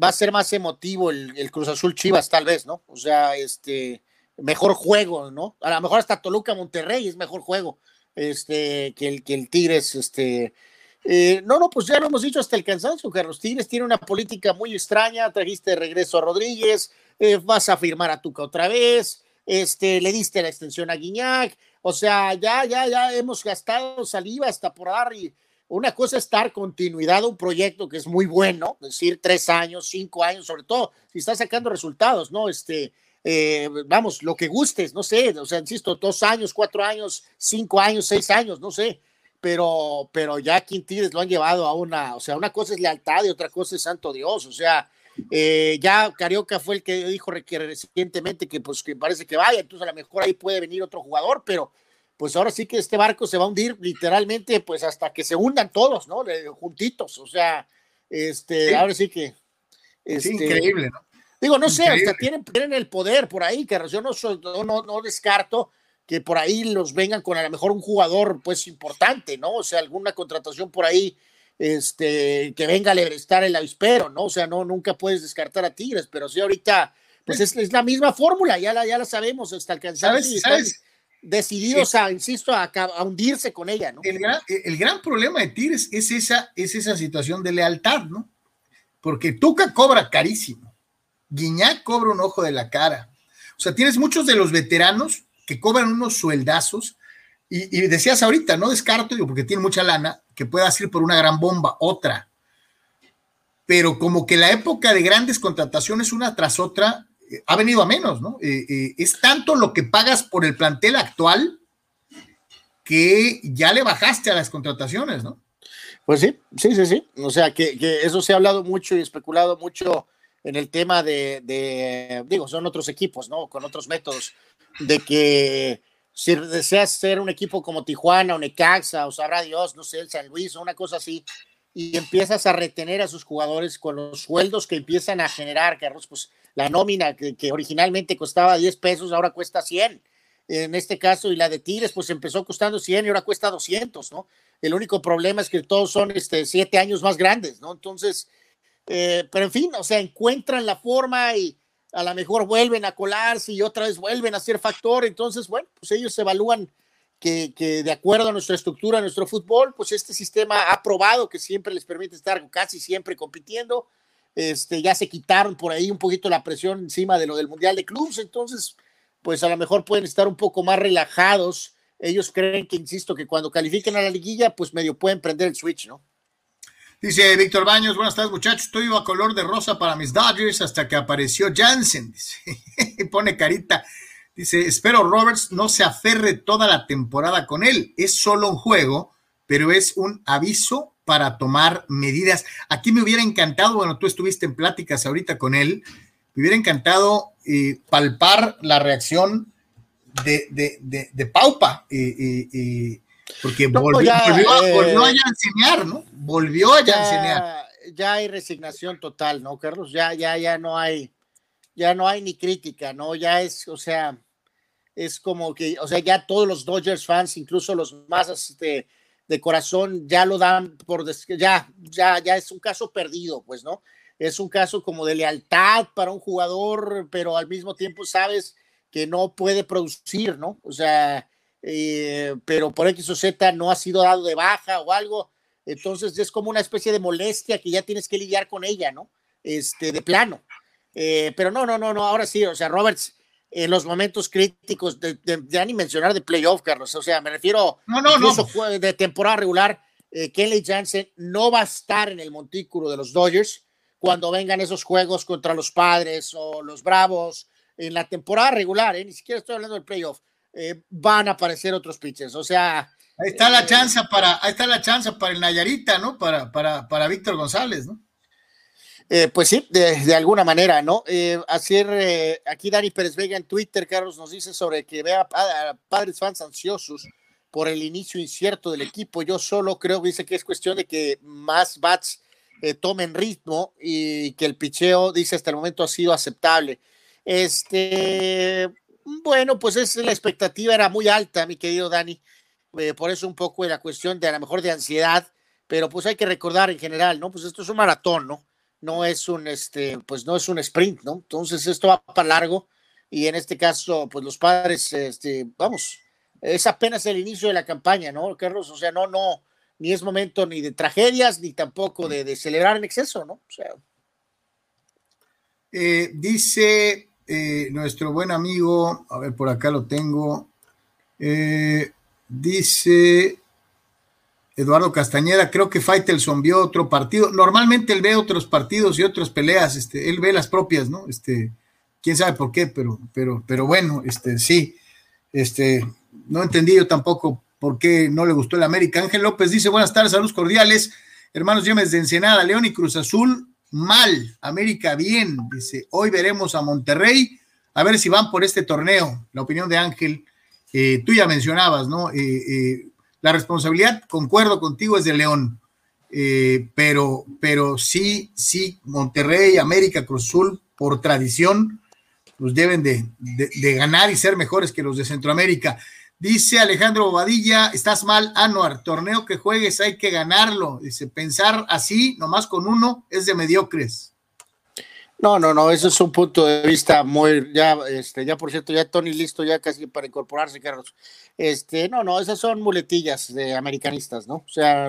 Va a ser más emotivo el, Cruz Azul Chivas, tal vez, ¿no? O sea, este, mejor juego, ¿no? A lo mejor hasta Toluca Monterrey es mejor juego, este, que el, que el Tigres, este. Eh, no, no, pues ya lo hemos dicho hasta el cansancio, Carlos. Tigres tiene una política muy extraña, trajiste regreso a Rodríguez, eh, vas a firmar a Tuca otra vez, este, le diste la extensión a Guiñac, o sea, ya, ya, ya hemos gastado saliva hasta por dar y una cosa es dar continuidad a un proyecto que es muy bueno, decir, tres años, cinco años, sobre todo si está sacando resultados, ¿no? Este, eh, vamos, lo que gustes, no sé, o sea, insisto, dos años, cuatro años, cinco años, seis años, no sé, pero, pero ya Quintines lo han llevado a una, o sea, una cosa es lealtad y otra cosa es santo Dios, o sea, eh, ya Carioca fue el que dijo recientemente que pues que parece que vaya, entonces a lo mejor ahí puede venir otro jugador, pero pues ahora sí que este barco se va a hundir literalmente, pues hasta que se hundan todos, ¿no? Juntitos, o sea, este, ahora sí que. Este, increíble, ¿no? Digo, no sé, hasta tienen, tienen, el poder por ahí, que yo no, no, no, descarto que por ahí los vengan con a lo mejor un jugador, pues importante, ¿no? O sea, alguna contratación por ahí, este, que venga a estar el avispero, ¿no? O sea, no, nunca puedes descartar a Tigres, pero sí ahorita, pues es, es la misma fórmula, ya la, ya la sabemos hasta alcanzar. ¿Sabes? ¿sabes? Decididos a, insisto, a, hundirse con ella, ¿no? El gran, el gran, problema de Tigres es esa, es esa situación de lealtad, ¿no? Porque Tuca cobra carísimo, Guiñac cobra un ojo de la cara. O sea, tienes muchos de los veteranos que cobran unos sueldazos y, decías ahorita, no descarto, digo, porque tiene mucha lana, que pueda ir por una gran bomba, otra. pero como que la época de grandes contrataciones una tras otra ha venido a menos, ¿no? Eh, eh, es tanto lo que pagas por el plantel actual que ya le bajaste a las contrataciones, ¿no? Pues sí, sí, sí, sí. O sea, que, eso se ha hablado mucho y especulado mucho en el tema de, digo, son otros equipos, ¿no? Con otros métodos, de que si deseas ser un equipo como Tijuana o Necaxa o sabrá Dios, no sé, San Luis o una cosa así, y empiezas a retener a sus jugadores con los sueldos que empiezan a generar, Carlos, pues la nómina que, originalmente costaba 10 pesos, ahora cuesta 100 en este caso, y la de Tigres, pues empezó costando 100 y ahora cuesta 200, ¿no? El único problema es que todos son este, siete años más grandes, ¿no? Entonces, eh, pero en fin, o sea, encuentran la forma y a lo mejor vuelven a colarse y otra vez vuelven a ser factor. Entonces, bueno, pues ellos evalúan que, de acuerdo a nuestra estructura, a nuestro fútbol, pues este sistema ha probado que siempre les permite estar casi siempre compitiendo. Este, ya se quitaron por ahí un poquito la presión encima de lo del Mundial de Clubes, entonces pues a lo mejor pueden estar un poco más relajados. Ellos creen que, insisto, que cuando califiquen a la liguilla, pues medio pueden prender el switch, ¿no? Dice Víctor Baños, buenas tardes muchachos, estoy a color de rosa para mis Dodgers hasta que apareció Jansen, pone carita, dice, espero Roberts no se aferre toda la temporada con él, es solo un juego, pero es un aviso para tomar medidas. Aquí me hubiera encantado, bueno, tú estuviste en pláticas ahorita con él, me hubiera encantado eh, palpar la reacción de, de, de, Paupa, porque volvió, a enseñar, ¿no? Volvió a enseñar. Ya hay resignación total, ¿no, Carlos? Ya, ya, ya no hay, ya no hay ni crítica, ¿no? Ya es, o sea, es como que, o sea, ya todos los Dodgers fans, incluso los más este, de corazón, ya lo dan por, ya, ya, ya es un caso perdido, pues, ¿no? es un caso como de lealtad para un jugador, pero al mismo tiempo sabes que no puede producir, ¿no? O sea, eh, pero por X o Z no ha sido dado de baja o algo, entonces es como una especie de molestia que ya tienes que lidiar con ella, ¿no? Este, de plano. Eh, pero no, no, no, no, ahora sí, o sea, Roberts, en los momentos críticos, de, ya ni mencionar de playoff, Carlos, o sea, me refiero no, no, no. de temporada regular, eh, Kelly Jansen no va a estar en el montículo de los Dodgers, cuando vengan esos juegos contra los padres o los bravos en la temporada regular, ¿eh? ni siquiera estoy hablando del playoff, eh, van a aparecer otros pitchers. O sea. Ahí está la eh, chance para, ahí está la chance para el Nayarita, ¿no? Para, para, para Víctor González, ¿no? Pues sí, de, alguna manera, ¿no? así aquí Dani Pérez Vega en Twitter, Carlos, nos dice sobre que vea a, padres fans ansiosos por el inicio incierto del equipo. Yo solo creo dice que es cuestión de que más bats eh, tomen ritmo y que el picheo, dice, hasta el momento ha sido aceptable. Este, bueno, pues es, la expectativa era muy alta, mi querido Dani. Eh, por eso un poco la cuestión de a lo mejor de ansiedad, pero pues hay que recordar en general, ¿no? Pues esto es un maratón, ¿no? No es un, este, pues no es un sprint, ¿no? Entonces esto va para largo y en este caso, pues los padres, este, vamos, es apenas el inicio de la campaña, ¿no, Carlos? O sea, no, no, ni es momento ni de tragedias, ni tampoco de, celebrar en exceso, ¿no? O sea. Eh, dice eh, nuestro buen amigo, a ver, por acá lo tengo, eh, dice Eduardo Castañeda, creo que Faitelson vio otro partido, normalmente él ve otros partidos y otras peleas, este, él ve las propias, ¿no? Este, quién sabe por qué, pero, pero, pero bueno, este, sí, este, no entendí yo tampoco por qué no le gustó el América. Ángel López dice, buenas tardes, saludos cordiales. Hermanos Yemes de Ensenada, León y Cruz Azul, mal. América bien. Dice, hoy veremos a Monterrey, a ver si van por este torneo. La opinión de Ángel, eh, tú ya mencionabas, ¿no? Eh, eh, la responsabilidad, concuerdo contigo, es de León. pero, pero sí, sí, Monterrey, América, Cruz Azul, por tradición, pues deben de, de ganar y ser mejores que los de Centroamérica. Dice Alejandro Bobadilla, estás mal, Anuar, torneo que juegues hay que ganarlo. Dice, pensar así, nomás con uno, es de mediocres. No, no, no, eso es un punto de vista muy, ya, este, ya por cierto, ya Tony listo ya casi para incorporarse, Carlos. Este, no, no, esas son muletillas de americanistas, ¿no? O sea,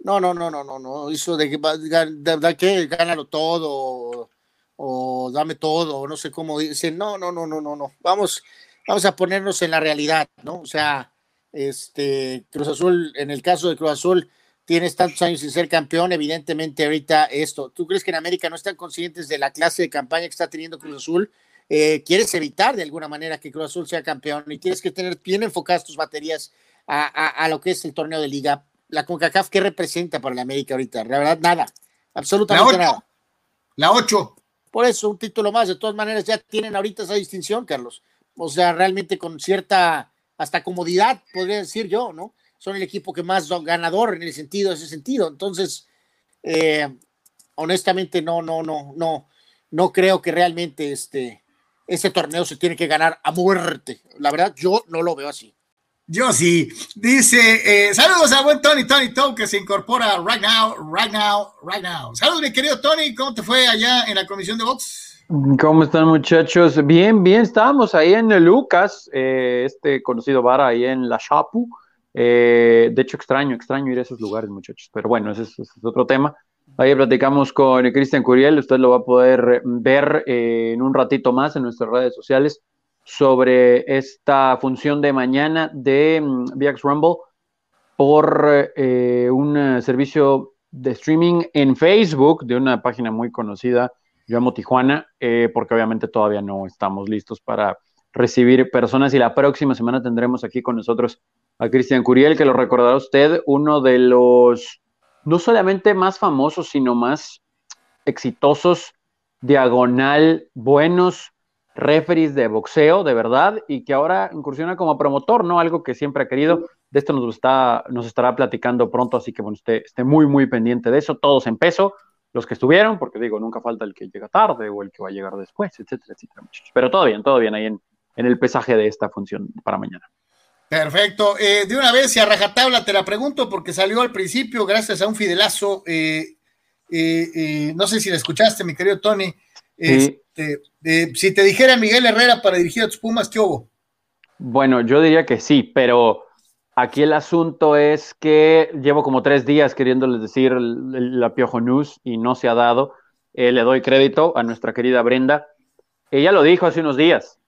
no, no, no, no, no, no, eso de que, gánalo todo, o, o dame todo, o no sé cómo dice, no, no, no, no, no, no, vamos, vamos a ponernos en la realidad, ¿no? O sea, este Cruz Azul, en el caso de Cruz Azul, tienes tantos años sin ser campeón, evidentemente ahorita esto. ¿Tú crees que en América no están conscientes de la clase de campaña que está teniendo Cruz Azul? Eh, quieres evitar de alguna manera que Cruz Azul sea campeón y tienes que tener bien enfocadas tus baterías a, lo que es el torneo de liga. La CONCACAF, ¿qué representa para la América ahorita? La verdad, nada, absolutamente nada. La 8. Por eso, un título más. De todas maneras, ya tienen ahorita esa distinción, Carlos. O sea, realmente con cierta, hasta comodidad, podría decir yo, ¿no? Son el equipo que más ganador en el sentido, ese sentido. Entonces, eh, honestamente, no, no, no, no, no creo que realmente este, ese torneo se tiene que ganar a muerte. La verdad, yo no lo veo así. Yo sí. Dice, eh, saludos a buen Tony, Tony Tom, que se incorpora right now, right now, right now. Saludos, mi querido Tony, ¿cómo te fue allá en la comisión de box? ¿Cómo están, muchachos? Bien, bien, estábamos ahí en el Lucas, eh, este conocido bar ahí en La Chapu. Eh, de hecho, extraño, extraño ir a esos lugares, muchachos, pero bueno, ese es, otro tema. Ahí platicamos con Cristian Curiel, usted lo va a poder ver en un ratito más en nuestras redes sociales sobre esta función de mañana de mm, VX Rumble por eh, un eh, servicio de streaming en Facebook de una página muy conocida, Yo Amo Tijuana, eh, porque obviamente todavía no estamos listos para recibir personas y la próxima semana tendremos aquí con nosotros a Cristian Curiel, que lo recordará usted, uno de los no solamente más famosos, sino más exitosos, diagonal, buenos referees de boxeo, de verdad, y que ahora incursiona como promotor, ¿no? Algo que siempre ha querido. De esto nos, está, nos estará platicando pronto, así que bueno, esté, esté muy, muy pendiente de eso. Todos en peso, los que estuvieron, porque digo, nunca falta el que llega tarde o el que va a llegar después, etcétera, etcétera, muchachos. Pero todo bien, todo bien ahí en, en el pesaje de esta función para mañana. Perfecto. Eh, de una vez, y a rajatabla te la pregunto, porque salió al principio, gracias a un fidelazo. Eh, eh, no sé si la escuchaste, mi querido Tony. Este, si te dijera Miguel Herrera para dirigir a tus Pumas, ¿qué hubo? Bueno, yo diría que sí, pero aquí el asunto es que llevo como tres días queriéndoles decir la Piojo News y no se ha dado. Le doy crédito a nuestra querida Brenda. Ella lo dijo hace unos días.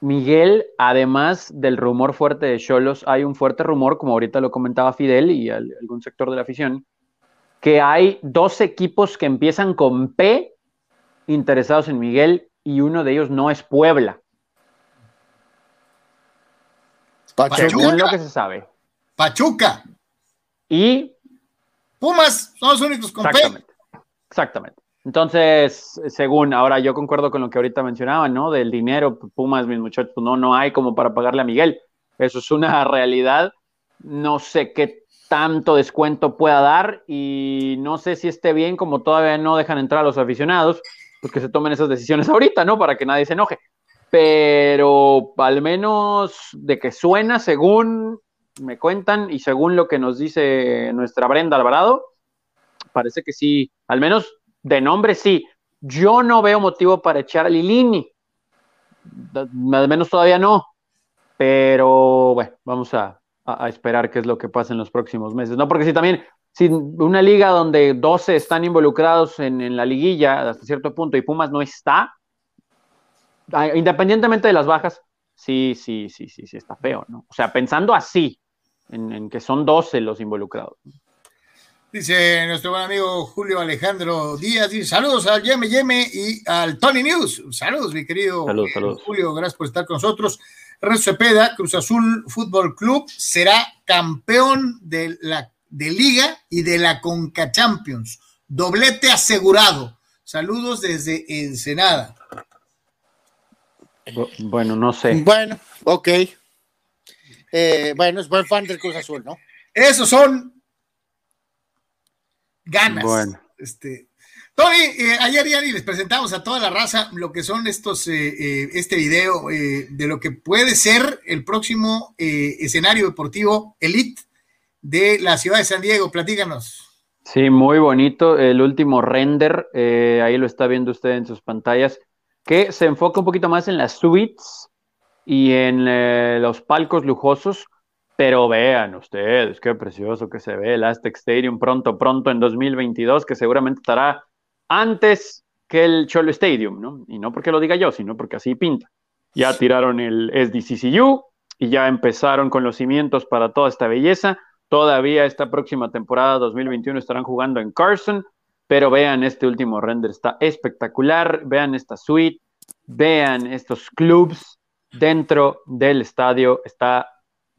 Miguel, además del rumor fuerte de Cholos, hay un fuerte rumor, como ahorita lo comentaba Fidel y algún sector de la afición, que hay dos equipos que empiezan con P interesados en Miguel y uno de ellos no es Puebla. Pachuca. Según lo que se sabe. Pachuca. Y Pumas son los únicos con Exactamente. Exactamente. Entonces, según ahora yo concuerdo con lo que ahorita mencionaban, ¿no? Del dinero, Pumas, mis muchachos, pues no, no hay como para pagarle a Miguel. Eso es una realidad. No sé qué tanto descuento pueda dar y no sé si esté bien como todavía no dejan entrar a los aficionados pues que se tomen esas decisiones ahorita, ¿no? Para que nadie se enoje. Pero al menos de que suena, según me cuentan y según lo que nos dice nuestra Brenda Alvarado, parece que sí, al menos de nombre sí. Yo no veo motivo para echar a Lilini, al menos todavía no, pero bueno, vamos a, esperar qué es lo que pasa en los próximos meses, ¿no? Porque si también si una liga donde 12 están involucrados en, la liguilla hasta cierto punto y Pumas no está, ah, independientemente de las bajas, sí, sí, sí, sí, sí está feo, ¿no? O sea, pensando así, en, que son 12 los involucrados. Dice nuestro buen amigo Julio Alejandro Díaz, dice saludos al Yeme Yeme y al Tony News. Saludos, mi querido Julio, gracias por estar con nosotros. Renzo Cepeda, Cruz Azul Fútbol Club, será campeón de la de Liga y de la Conca Champions. Doblete asegurado. Saludos desde Ensenada. Bueno, no sé. Bueno, ok. Eh, bueno, es buen fan del Cruz Azul, ¿no? Esos son ganas. Bueno. Este, Tony, eh, ayer ya les presentamos a toda la raza lo que son estos, eh, este video de lo que puede ser el próximo escenario deportivo Elite de la ciudad de San Diego. Platícanos. Sí, muy bonito. El último render, eh, ahí lo está viendo usted en sus pantallas, que se enfoca un poquito más en las suites y en eh, los palcos lujosos. Pero vean ustedes, qué precioso que se ve el Aztec Stadium pronto, pronto en 2022, que seguramente estará antes que el Cholo Stadium, ¿no? Y no porque lo diga yo, sino porque así pinta. Ya tiraron el SDCCU y ya empezaron con los cimientos para toda esta belleza todavía esta próxima temporada 2021 estarán jugando en Carson, pero vean este último render, está espectacular, vean esta suite, vean estos clubs dentro del estadio, está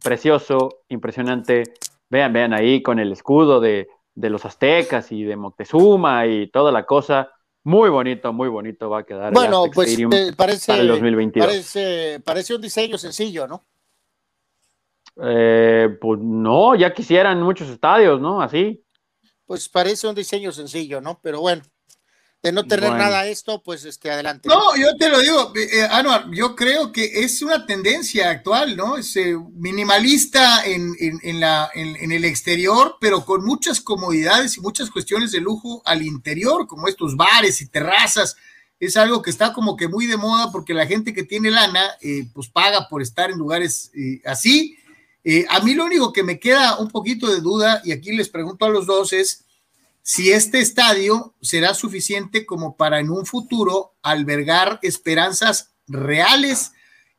precioso, impresionante, vean, vean ahí con el escudo de, de los aztecas y de Moctezuma y toda la cosa, muy bonito, muy bonito va a quedar. Bueno, pues eh, parece, para el 2022. parece, parece un diseño sencillo, ¿no? Eh, pues no, ya quisieran muchos estadios, ¿no? Así. Pues parece un diseño sencillo, ¿no? Pero bueno, de no tener Bueno. nada esto, pues este, adelante. No, yo te lo digo, eh, Anuar, yo creo que es una tendencia actual, ¿no? Es eh, minimalista en, en- en la, en, en el exterior, pero con muchas comodidades y muchas cuestiones de lujo al interior, como estos bares y terrazas. Es algo que está como que muy de moda porque la gente que tiene lana, eh, pues paga por estar en lugares eh, así. Eh, a mí lo único que me queda un poquito de duda, y aquí les pregunto a los dos, es si este estadio será suficiente como para en un futuro albergar esperanzas reales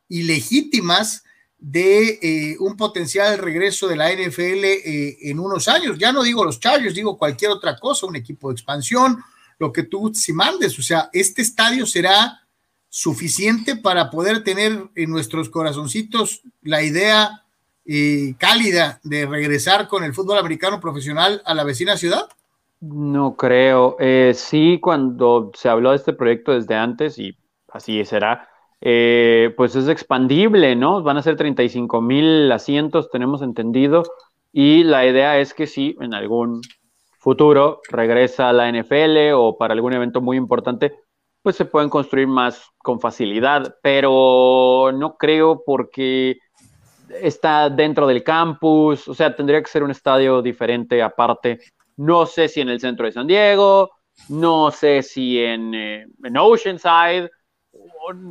y legítimas de eh, un potencial regreso de la NFL eh, en unos años. Ya no digo los Chargers, digo cualquier otra cosa, un equipo de expansión, lo que tú si mandes. O sea, este estadio será suficiente para poder tener en nuestros corazoncitos la idea eh, cálida de regresar con el fútbol americano profesional a la vecina ciudad. No creo. Eh, sí, cuando se habló de este proyecto desde antes, y así será, eh, pues es expandible, ¿no? Van a ser 35 mil asientos, tenemos entendido, y la idea es que sí, en algún futuro regresa a la NFL o para algún evento muy importante, pues se pueden construir más con facilidad, pero no creo porque está dentro del campus, o sea, tendría que ser un estadio diferente aparte. No sé si en el centro de San Diego, no sé si en, eh, Oceanside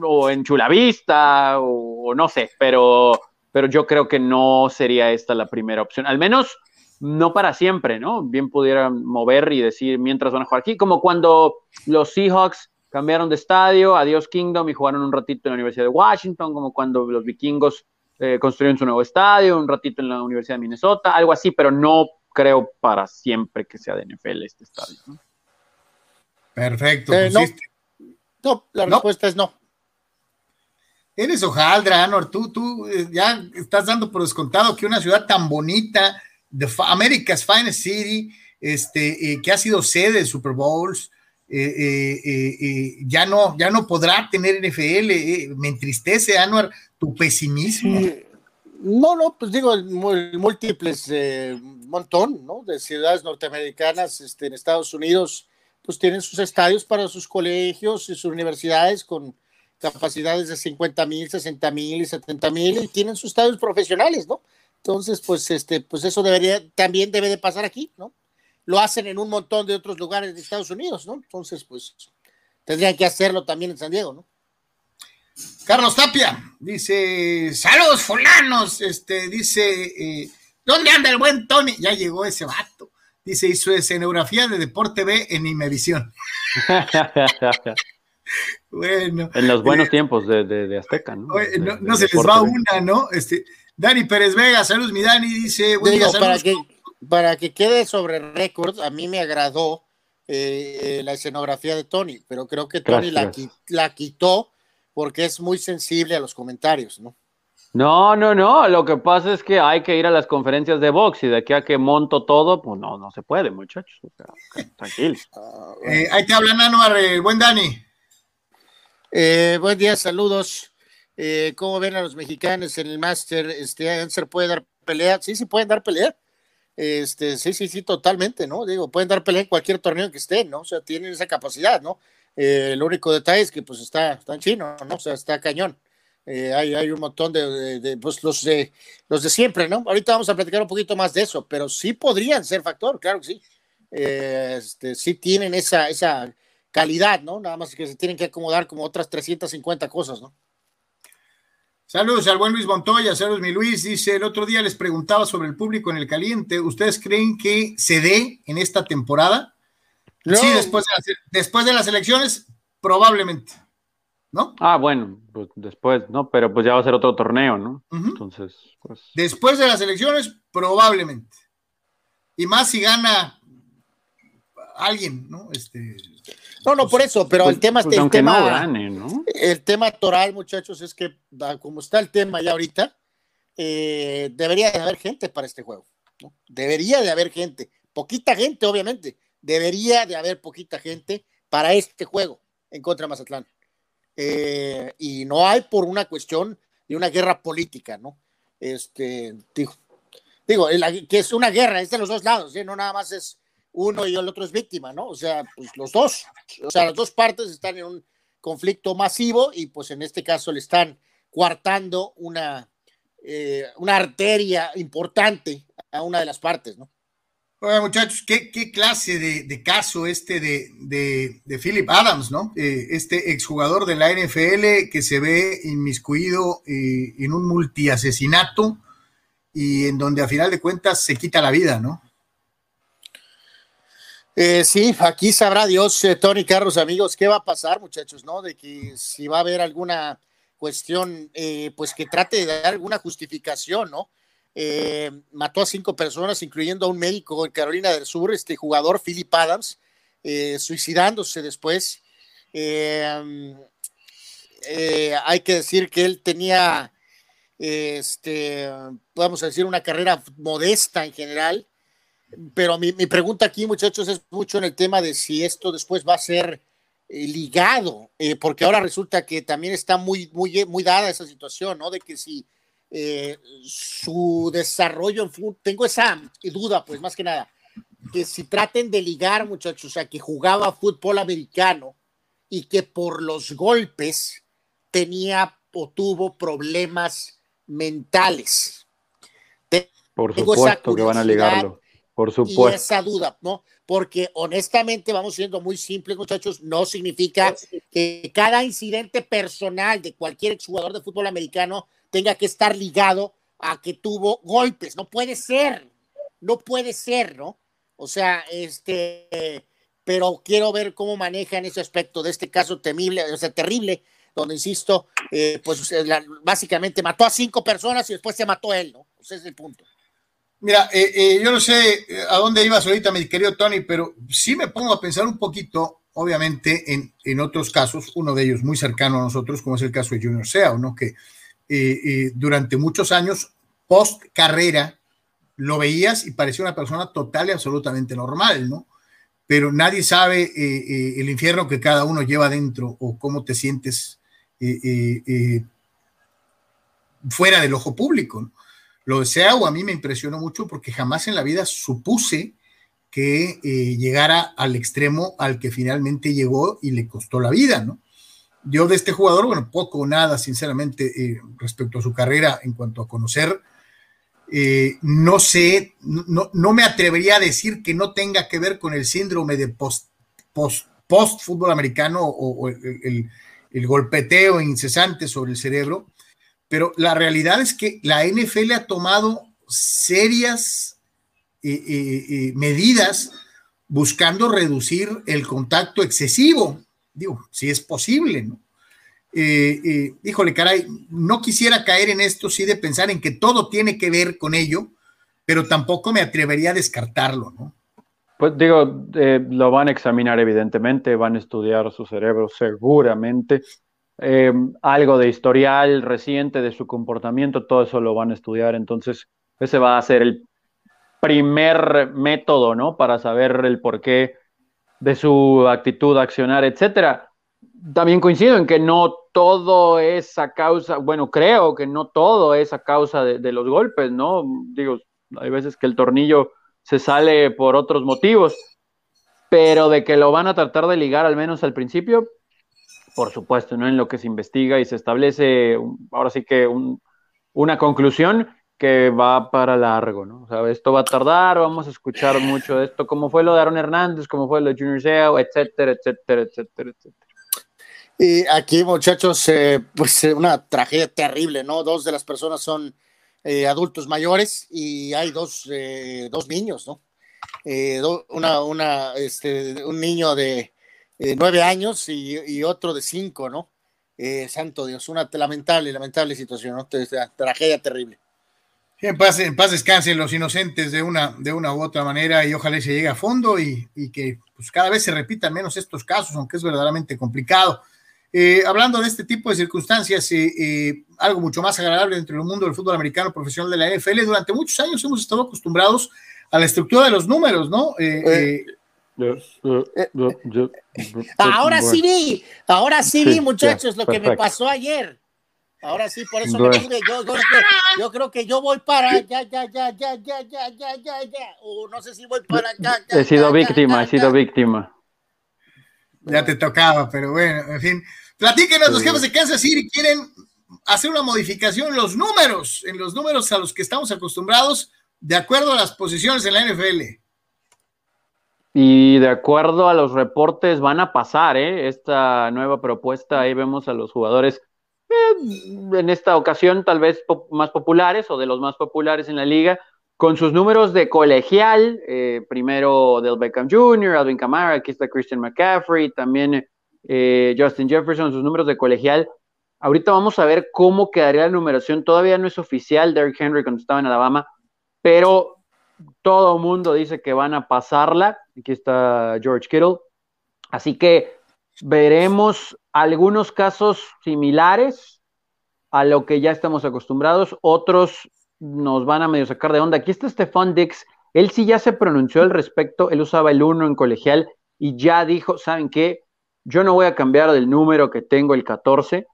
o, en Chula Vista o, o no sé, pero, pero yo creo que no sería esta la primera opción, al menos no para siempre, ¿no? Bien pudieran mover y decir mientras van a jugar aquí, como cuando los Seahawks cambiaron de estadio, adiós Kingdom y jugaron un ratito en la Universidad de Washington, como cuando los vikingos eh, construyeron su nuevo estadio, un ratito en la Universidad de Minnesota, algo así, pero no creo para siempre que sea de NFL este estadio. ¿no? Perfecto. Eh, no. pusiste- No, la No. respuesta es no. Eres hojaldra, Anor. Tú, tú eh, ya estás dando por descontado que una ciudad tan bonita, de fa- America's Finest City, este, eh, que ha sido sede de Super Bowls, eh, eh, eh, eh, ya, no, ya no podrá tener NFL. eh. me entristece, Anwar, tu pesimismo. No, no, pues digo, múltiples, eh, montón, ¿no? De ciudades norteamericanas este, en Estados Unidos, pues tienen sus estadios para sus colegios y sus universidades con capacidades de 50 mil, 60 mil y 70 mil y tienen sus estadios profesionales, ¿no? Entonces, pues, este, pues eso debería, también debe de pasar aquí, ¿no? Lo hacen en un montón de otros lugares de Estados Unidos, ¿no? Entonces, pues, tendrían que hacerlo también en San Diego, ¿no? Carlos Tapia dice: Saludos, fulanos. Este, dice: eh, ¿Dónde anda el buen Tony? Ya llegó ese vato. Dice: Y su escenografía de Deporte B en Imevisión. Bueno. en los buenos tiempos de, de- de Azteca, ¿no? No, De- no de se les va B. una, ¿no? Este, Dani Pérez Vega, saludos, mi Dani, dice, buen día, para que, para que quede sobre récord, a mí me agradó eh, eh, la escenografía de Tony, pero creo que Tony la, la quitó porque es muy sensible a los comentarios, ¿no? No, no, no. Lo que pasa es que hay que ir a las conferencias de box y de aquí a que monto todo, pues no, no se puede, muchachos. O sea, tranquilos. Ah, Eh, ahí te habla Anuar, el buen Dani. Eh, buen día, saludos. Eh, ¿Cómo ven a los mexicanos en el Master? Este, Anser puede dar pelea. Sí, sí, pueden dar pelea. Este, sí, sí, sí, totalmente, ¿no? Digo, pueden dar pelea en cualquier torneo que estén, ¿no? O sea, tienen esa capacidad, ¿no? Eh, el único detalle es que, pues, está, está chino, ¿no? O sea, está cañón. Eh, hay, hay un montón de, de- de, pues, los de, los de siempre, ¿no? Ahorita vamos a platicar un poquito más de eso, pero sí podrían ser factor, claro que sí. Eh, este, sí tienen esa, esa calidad, ¿no? Nada más que se tienen que acomodar como otras 350 cosas, ¿no? Saludos al buen Luis Montoya, saludos mi Luis, dice, el otro día les preguntaba sobre el público en el caliente, ¿ustedes creen que se dé en esta temporada? No. Sí, después de, las, después de las elecciones, probablemente, ¿no? Ah, bueno, pues después, ¿no? Pero pues ya va a ser otro torneo, ¿no? Entonces, pues. Después de las elecciones, probablemente. y más si gana alguien, ¿no? Este, no, no, por eso, pero el Pues- tema, pues el aunque tema, no gane, ¿no? el tema toral, muchachos, es que como está el tema ya ahorita, eh, debería de haber gente para este juego. ¿no? Debería de haber gente, poquita gente, obviamente. Debería de haber poquita gente para este juego en contra de Mazatlán. Eh, y no hay por una cuestión de una guerra política, ¿no? Este, digo, digo que es una guerra, es de los dos lados, ¿eh? no nada más es uno y el otro es víctima, ¿no? O sea, pues los dos, o sea, las dos partes están en un conflicto masivo y pues en este caso le están coartando una, eh, una arteria importante a una de las partes, ¿no? Oiga, muchachos, ¿qué, clase de, caso este de, de, Philip Adams, ¿no? Eh, este exjugador de la NFL que se ve inmiscuido eh, en un multiasesinato y en donde a final de cuentas se quita la vida, ¿no? Eh, sí, aquí sabrá Dios, eh, Tony Carlos, amigos, qué va a pasar, muchachos, ¿no? De que si va a haber alguna cuestión, pues que trate de dar alguna justificación, ¿no? Eh, mató a cinco personas, incluyendo a un médico en Carolina del Sur, este jugador Philip Adams, eh, suicidándose después. Eh, hay que decir que él tenía, este, vamos a decir, una carrera modesta en general pero mi, mi, pregunta aquí, muchachos, es mucho en el tema de si esto después va a ser ligado, porque ahora resulta que también está muy, muy, muy dada esa situación, ¿no? De que si eh, su desarrollo en fútbol, tengo esa duda, pues más que nada, que si traten de ligar, muchachos, a que jugaba fútbol americano y que por los golpes tenía o tuvo problemas mentales. Por supuesto que van a ligarlo. Por supuesto. Y esa duda, ¿no? Porque honestamente, vamos siendo muy simples, muchachos, no significa que cada incidente personal de cualquier exjugador de fútbol americano tenga que estar ligado a que tuvo golpes. No puede ser, no puede ser, ¿no? O sea, este, pero quiero ver cómo manejan ese aspecto de este caso temible, o sea, terrible, donde, insisto, eh, pues la, básicamente mató a cinco personas y después se mató él, ¿no? Ese es el punto. Mira, eh, eh, yo no sé a dónde ibas ahorita, mi querido Tony, pero sí me pongo a pensar un poquito, obviamente, en, en otros casos, uno de ellos muy cercano a nosotros, como es el caso de Junior Seau, ¿no? Que eh, durante muchos años, post carrera, lo veías y parecía una persona total y absolutamente normal, ¿no? Pero nadie sabe el infierno que cada uno lleva dentro o cómo te sientes fuera del ojo público, ¿no? Lo de Seau a mí me impresionó mucho porque jamás en la vida supuse que eh, llegara al extremo al que finalmente llegó y le costó la vida, ¿no? Yo de este jugador, bueno, poco o nada, sinceramente, eh, respecto a su carrera en cuanto a conocer, eh, no sé, no, no, me atrevería a decir que no tenga que ver con el síndrome de post, post, post fútbol americano o, el, golpeteo incesante sobre el cerebro, pero la realidad es que la NFL ha tomado serias eh, medidas buscando reducir el contacto excesivo, digo, si es posible, ¿no? híjole, caray, no quisiera caer en esto, sí, de pensar en que todo tiene que ver con ello, pero tampoco me atrevería a descartarlo, ¿no? Pues digo, lo van a examinar evidentemente, van a estudiar su cerebro seguramente, eh, algo de historial reciente de su comportamiento, todo eso lo van a estudiar, entonces ese va a ser el primer método, ¿no? Para saber el porqué de su actitud, accionar, etcétera. También coincido en que no todo es a causa, bueno, creo que no todo es a causa de, de los golpes, ¿no? Digo, hay veces que el tornillo se sale por otros motivos, pero de que lo van a tratar de ligar al menos al principio, por supuesto, ¿no? En lo que se investiga y se establece, ahora sí que un, una conclusión que va para largo, ¿no? O sea, esto va a tardar, vamos a escuchar mucho de esto, como fue lo de Aaron Hernández, como fue lo de Junior Seo, etcétera, etcétera, etcétera, etcétera. Y aquí, muchachos, eh, pues una tragedia terrible, ¿no? Dos de las personas son eh, adultos mayores y hay dos, eh, dos niños, ¿no? Una, una, este, un niño de, eh, nueve años y, otro de cinco, ¿no? Eh, santo Dios, una lamentable, lamentable situación, ¿no? Tragedia terrible. En paz, en paz descansen los inocentes de una, de una u otra manera y ojalá se llegue a fondo y, y que pues, cada vez se repitan menos estos casos, aunque es verdaderamente complicado. Eh, hablando de este tipo de circunstancias, eh, eh, algo mucho más agradable dentro del mundo del fútbol americano profesional de la NFL, durante muchos años hemos estado acostumbrados a la estructura de los números, ¿no? ahora sí vi, ahora sí vi, muchachos, lo que me pasó ayer. Ahora sí, por eso me dije, yo, yo, yo, creo que yo voy para ya, ya, ya, ya, ya, ya, ya, ya, ya, o no sé si voy para ya, ya. He sido víctima, he sido víctima. Ya te tocaba, pero bueno, en fin. Platíquenos, los jefes de Kansas City quieren hacer una modificación en los números, en los números a los que estamos acostumbrados, de acuerdo a las posiciones en la NFL. Y de acuerdo a los reportes van a pasar, ¿eh? Esta nueva propuesta, ahí vemos a los jugadores eh, en esta ocasión tal vez más populares o de los más populares en la liga, con sus números de colegial, eh, primero Del Beckham Jr., Alvin Kamara, aquí está Christian McCaffrey, también eh, Justin Jefferson, sus números de colegial. Ahorita vamos a ver cómo quedaría la numeración, todavía no es oficial Derrick Henry cuando estaba en Alabama, pero todo el mundo dice que van a pasarla. Aquí está George Kittle. Así que veremos algunos casos similares a lo que ya estamos acostumbrados, otros nos van a medio sacar de onda. Aquí está Stefan Dix, él sí ya se pronunció al respecto, él usaba el 1 en colegial y ya dijo, ¿saben qué? Yo no voy a cambiar del número que tengo, el 14,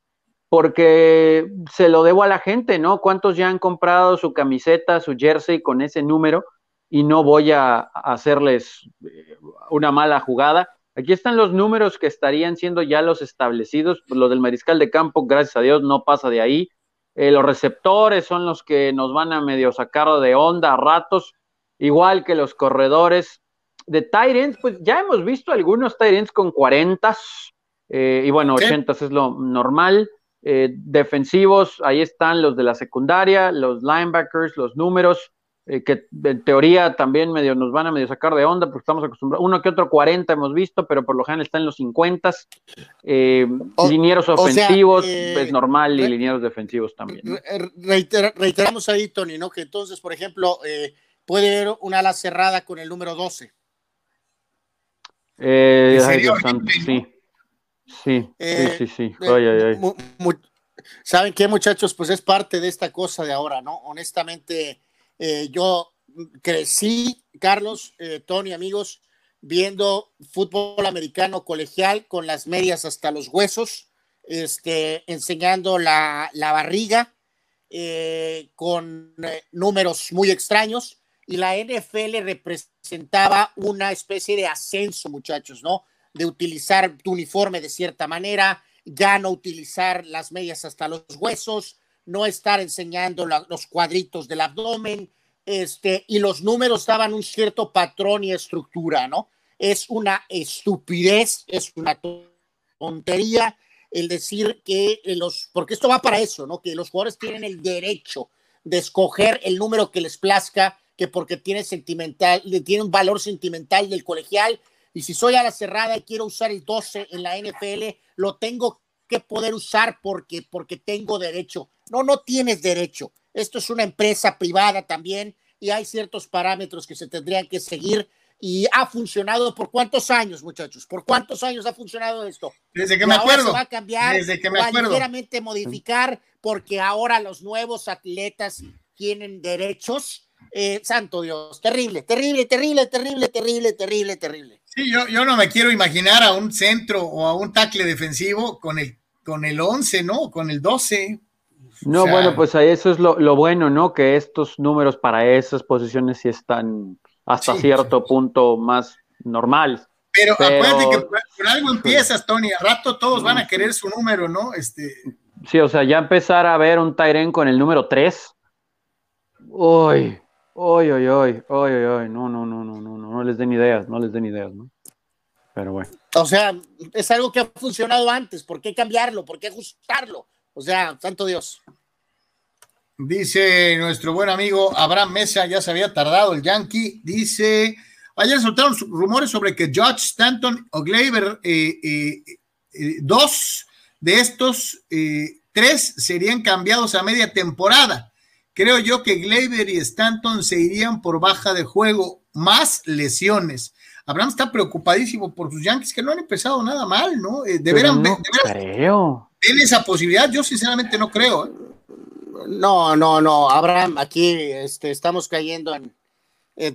porque se lo debo a la gente, ¿no? ¿Cuántos ya han comprado su camiseta, su jersey con ese número? Y no voy a hacerles eh, una mala jugada. Aquí están los números que estarían siendo ya los establecidos. Lo del mariscal de campo, gracias a Dios, no pasa de ahí. Eh, los receptores son los que nos van a medio sacar de onda a ratos, igual que los corredores. De Tyrants, pues ya hemos visto algunos Tyrants con 40 eh, y bueno, 80 es lo normal. Eh, defensivos, ahí están los de la secundaria, los linebackers, los números. Eh, que en teoría también medio nos van a medio sacar de onda porque estamos acostumbrados, uno que otro 40 hemos visto, pero por lo general está en los 50, eh, linieros ofensivos eh, es normal y linieros defensivos también. reiteramos ahí, Tony, ¿no? Que entonces, por ejemplo, puede haber una ala cerrada con el número 12. Eh, sí. Sí, sí, sí, ¿Saben qué, muchachos? Pues es parte de esta cosa de ahora, ¿no? Honestamente, eh, yo crecí, Carlos, eh, Tony, amigos, viendo fútbol americano colegial con las medias hasta los huesos, este, enseñando la, barriga eh, con números muy extraños y la NFL representaba una especie de ascenso, muchachos, ¿no? De utilizar tu uniforme de cierta manera, ya no utilizar las medias hasta los huesos, no estar enseñando los cuadritos del abdomen, este, y los números daban un cierto patrón y estructura, ¿no? Es una estupidez, es una tontería el decir que los, porque esto va para eso, ¿no? Que los jugadores tienen el derecho de escoger el número que les plazca, que porque tiene sentimental, tiene un valor sentimental del colegial, y si soy a la cerrada y quiero usar el 12 en la NFL, lo tengo que poder usar porque, porque tengo derecho. No, no tienes derecho. Esto es una empresa privada también y hay ciertos parámetros que se tendrían que seguir y ha funcionado por cuántos años, muchachos? ¿Por cuántos años ha funcionado esto? Desde que me acuerdo. Se va a cambiar, Desde que me va a ligeramente modificar porque ahora los nuevos atletas tienen derechos. Eh, santo Dios, terrible, terrible, terrible, terrible, terrible, terrible, terrible. Sí, yo, yo no me quiero imaginar a un centro o a un tackle defensivo con el, con el 11, ¿no? Con el 12. No, bueno, pues ahí eso es lo, bueno, ¿no? Que estos números para esas posiciones sí están hasta cierto punto más normales. Pero, acuérdate que por, algo empiezas, Tony, a rato todos van a querer su número, ¿no? Este... Sí, o sea, ya empezar a ver un Tyren con el número 3. Uy, uy, uy, uy, uy, uy, no, no, no, no, no, no, les den ideas, no les den ideas, ¿no? Pero bueno. O sea, es algo que ha funcionado antes, ¿por qué cambiarlo? ¿Por qué ajustarlo? O sea, santo Dios. Dice nuestro buen amigo Abraham Mesa, ya se había tardado el Yankee. Dice, ayer soltaron rumores sobre que Judge Stanton o Gleyber, eh, eh, eh, dos de estos tres serían cambiados a media temporada. Creo yo que Gleyber y Stanton se irían por baja de juego, más lesiones. Abraham está preocupadísimo por sus Yankees que no han empezado nada mal, ¿no? Eh, de veras, no creo. ¿Tiene esa posibilidad? Yo sinceramente no creo. ¿eh? No, no, no, Abraham, aquí este, estamos cayendo en,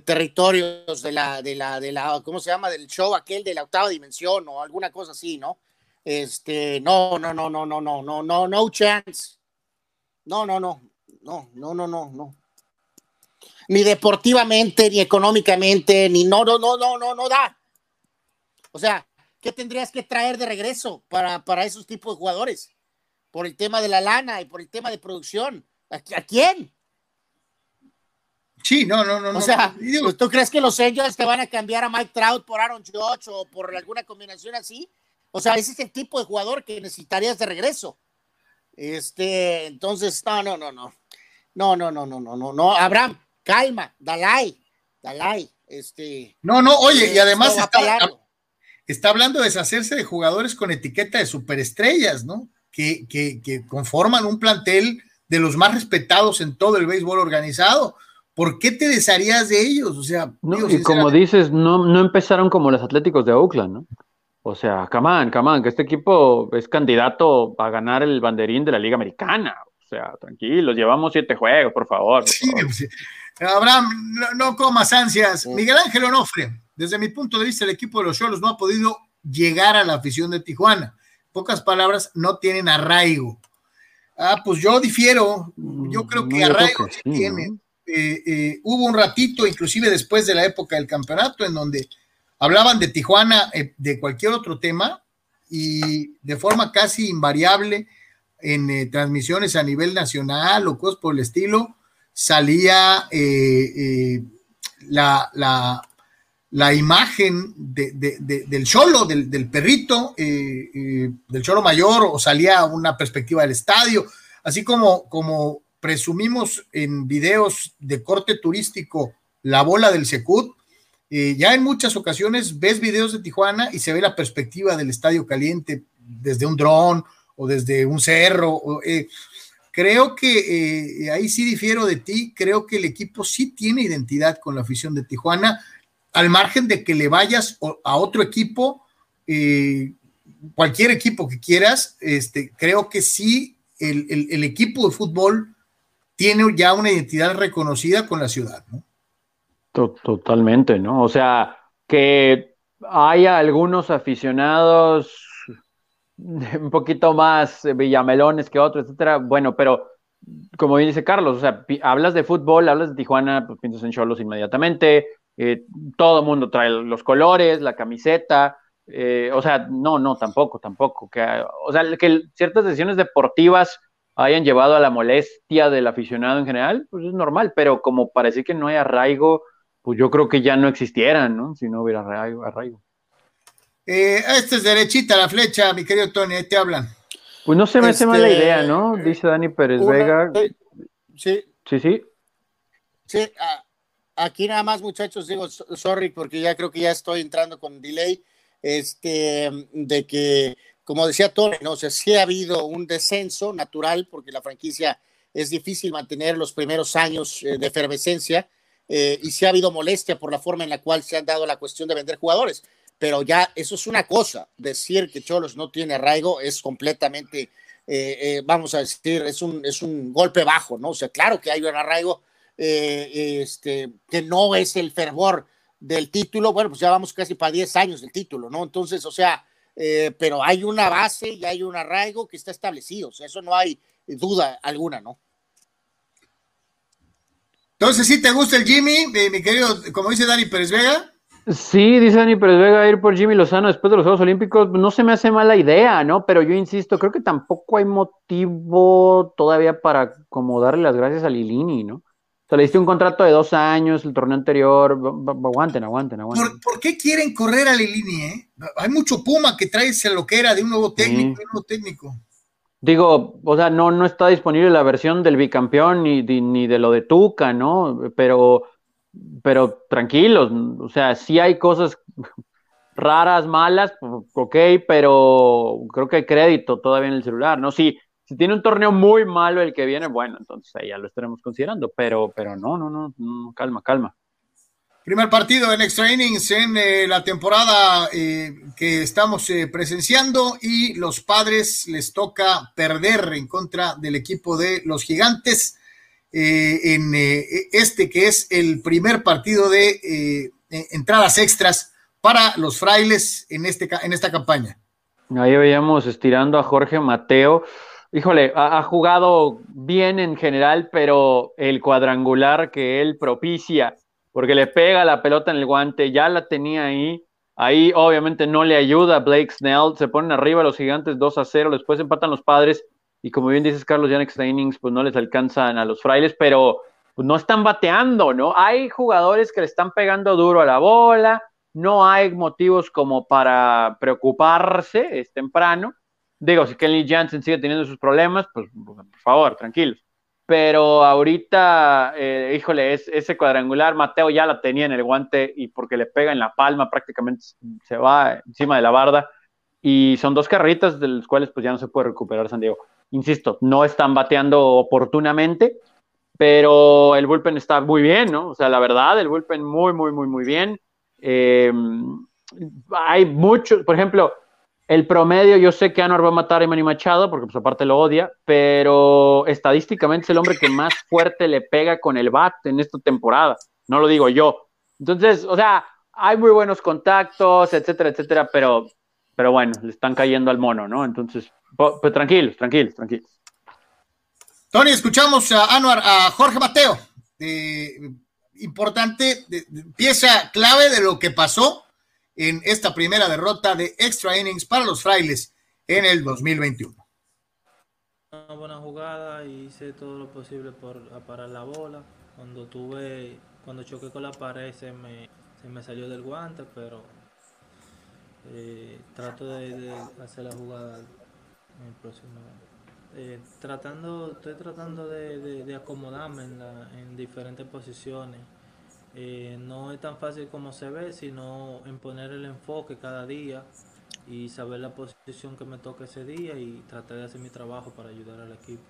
territorios de la, de la, de la, ¿cómo se llama? Del show aquel de la octava dimensión o alguna cosa así, ¿no? Este, no, no, no, no, no, no, no, no, no chance. No, no, no, no, no, no, no, no ni deportivamente, ni económicamente, ni no, no, no, no, no, no da. O sea, ¿qué tendrías que traer de regreso para, para esos tipos de jugadores? Por el tema de la lana y por el tema de producción. ¿A, quién? Sí, no, no, no. O sea, pues, ¿tú crees que los Angels te van a cambiar a Mike Trout por Aaron Judge o por alguna combinación así? O sea, ese es el tipo de jugador que necesitarías de regreso. Este, entonces, no, no, no, no. No, no, no, no, no, no, no. Abraham, calma, Dalai, Dalai, este. No, no, oye, y además está, hablando de deshacerse de jugadores con etiqueta de superestrellas, ¿no? Que, que, conforman un plantel de los más respetados en todo el béisbol organizado. ¿Por qué te desharías de ellos? O sea, y como dices, no, no empezaron como los Atléticos de Oakland, ¿no? O sea, camán, camán, que este equipo es candidato a ganar el banderín de la Liga Americana. O sea, tranquilos, llevamos siete juegos, por favor. sí, Abraham, no, comas ansias. Miguel Ángel Onofre, desde mi punto de vista, el equipo de los Cholos no ha podido llegar a la afición de Tijuana. Pocas palabras, no tienen arraigo. Ah, pues yo difiero. Yo mm, creo que arraigo tiene. Eh, eh, hubo un ratito, inclusive después de la época del campeonato, en donde hablaban de Tijuana, eh, de cualquier otro tema, y de forma casi invariable en transmisiones a nivel nacional o cosas por el estilo, salía eh, eh, la, la, imagen del cholo, del, perrito, eh, del cholo mayor, o salía una perspectiva del estadio, así como, como presumimos en videos de corte turístico la bola del Secut, ya en muchas ocasiones ves videos de Tijuana y se ve la perspectiva del estadio caliente desde un dron o desde un cerro. O, Creo que eh, ahí sí difiero de ti, creo que el equipo sí tiene identidad con la afición de Tijuana, al margen de que le vayas a otro equipo, eh, cualquier equipo que quieras, este, creo que sí el, equipo de fútbol tiene ya una identidad reconocida con la ciudad, ¿no? Totalmente, ¿no? O sea, que haya algunos aficionados un poquito más eh, villamelones que otros, etcétera. Bueno, pero como dice Carlos, o sea, hablas de fútbol, hablas de Tijuana, pues piensas en Cholos inmediatamente, eh, todo el mundo trae los colores, la camiseta, eh, o sea, no, no, tampoco, tampoco. Que, o sea, que ciertas decisiones deportivas hayan llevado a la molestia del aficionado en general, pues es normal, pero como parece que no hay arraigo, pues yo creo que ya no existieran, ¿no? Si no hubiera arraigo. Eh, esta es derechita la flecha, mi querido Tony, ahí te hablan. Pues no se me hace mala este, idea, ¿no? Dice Dani Pérez Vega. Sí. Sí, sí. Sí, aquí nada más, muchachos, digo, sorry, porque ya creo que ya estoy entrando con delay, este, de que, como decía Tony, ¿no? O sea, sí ha habido un descenso natural, porque la franquicia es difícil mantener los primeros años eh, de efervescencia, eh, y sí ha habido molestia por la forma en la cual se han dado la cuestión de vender jugadores pero ya eso es una cosa. Decir que Cholos no tiene arraigo es completamente, eh, eh, vamos a decir, es un, es un golpe bajo, ¿no? O sea, claro que hay un arraigo eh, este, que no es el fervor del título. Bueno, pues ya vamos casi para 10 años del título, ¿no? Entonces, o sea, pero hay una base y hay un arraigo que está establecido. O sea, eso no hay duda alguna, ¿no? Entonces, ¿sí te gusta el Jimmy, mi querido, como dice Dani Pérez Vega? Sí, dice Dani Pérez Vega ir por Jimmy Lozano después de los Juegos Olímpicos, no se me hace mala idea, ¿no? Pero yo insisto, creo que tampoco hay motivo todavía para como darle las gracias a Lilini, ¿no? O sea, le diste un contrato de dos años, el torneo anterior, aguanten, aguanten, aguanten. ¿Por, qué quieren correr a Lilini, eh? Hay mucho Puma que trae lo que era de un nuevo técnico, de un nuevo técnico. Digo, o sea, no, no está disponible la versión del bicampeón ni, ni de lo de Tuca, ¿no? Pero pero tranquilos, o sea, sí hay cosas raras, malas, ok, pero creo que hay crédito todavía en el celular, ¿no? Si, Si tiene un torneo muy malo el que viene, bueno, entonces ahí ya lo estaremos considerando, pero, pero no, no, no, calma, calma. Primer partido en extra innings en eh, la temporada eh, que estamos eh, presenciando y los padres les toca perder en contra del equipo de los gigantes en este que es el primer partido de entradas extras para los frailes en, este, en esta campaña. Ahí veíamos estirando a Jorge Mateo. Híjole, ha jugado bien en general, pero el cuadrangular que él propicia porque le pega la pelota en el guante, ya la tenía ahí. Ahí obviamente no le ayuda a Blake Snell, se ponen arriba los gigantes 2 a 0, después empatan los padres y como bien dices Carlos, ya en innings pues no les alcanzan a los frailes, pero pues, no están bateando, ¿no? Hay jugadores que le están pegando duro a la bola, no hay motivos como para preocuparse, es temprano. Digo, si Kelly Jansen sigue teniendo sus problemas, pues por favor, tranquilos pero ahorita, eh, híjole, es, ese cuadrangular, Mateo ya la tenía en el guante y porque le pega en la palma prácticamente se va encima de la barda y son dos carritas de las cuales pues ya no se puede recuperar San Diego. Insisto, no están bateando oportunamente, pero el bullpen está muy bien, ¿no? O sea, la verdad, el bullpen muy, muy, muy, muy bien. Eh, hay muchos, por ejemplo, el promedio, yo sé que Anwar va a matar a Manny Machado, porque pues aparte lo odia, pero estadísticamente es el hombre que más fuerte le pega con el bat en esta temporada. No lo digo yo. Entonces, o sea, hay muy buenos contactos, etcétera, etcétera, pero, pero bueno, le están cayendo al mono, ¿no? Entonces, pues tranquilos, tranquilos, tranquilos. Tony, escuchamos a Anuar, a Jorge Mateo. importante, pieza clave de lo que pasó en esta primera derrota de extra innings para los frailes en el 2021. Una buena jugada y hice todo lo posible por parar la bola. Cuando tuve, cuando choqué con la pared se me, se me salió del guante, pero eh, trato de, hacer la jugada en el próximo. Eh, tratando, estoy tratando de, acomodarme en, en diferentes posiciones eh, no es tan fácil como se ve, sino en poner el enfoque cada día y saber la posición que me toca ese día y tratar de hacer mi trabajo para ayudar al equipo.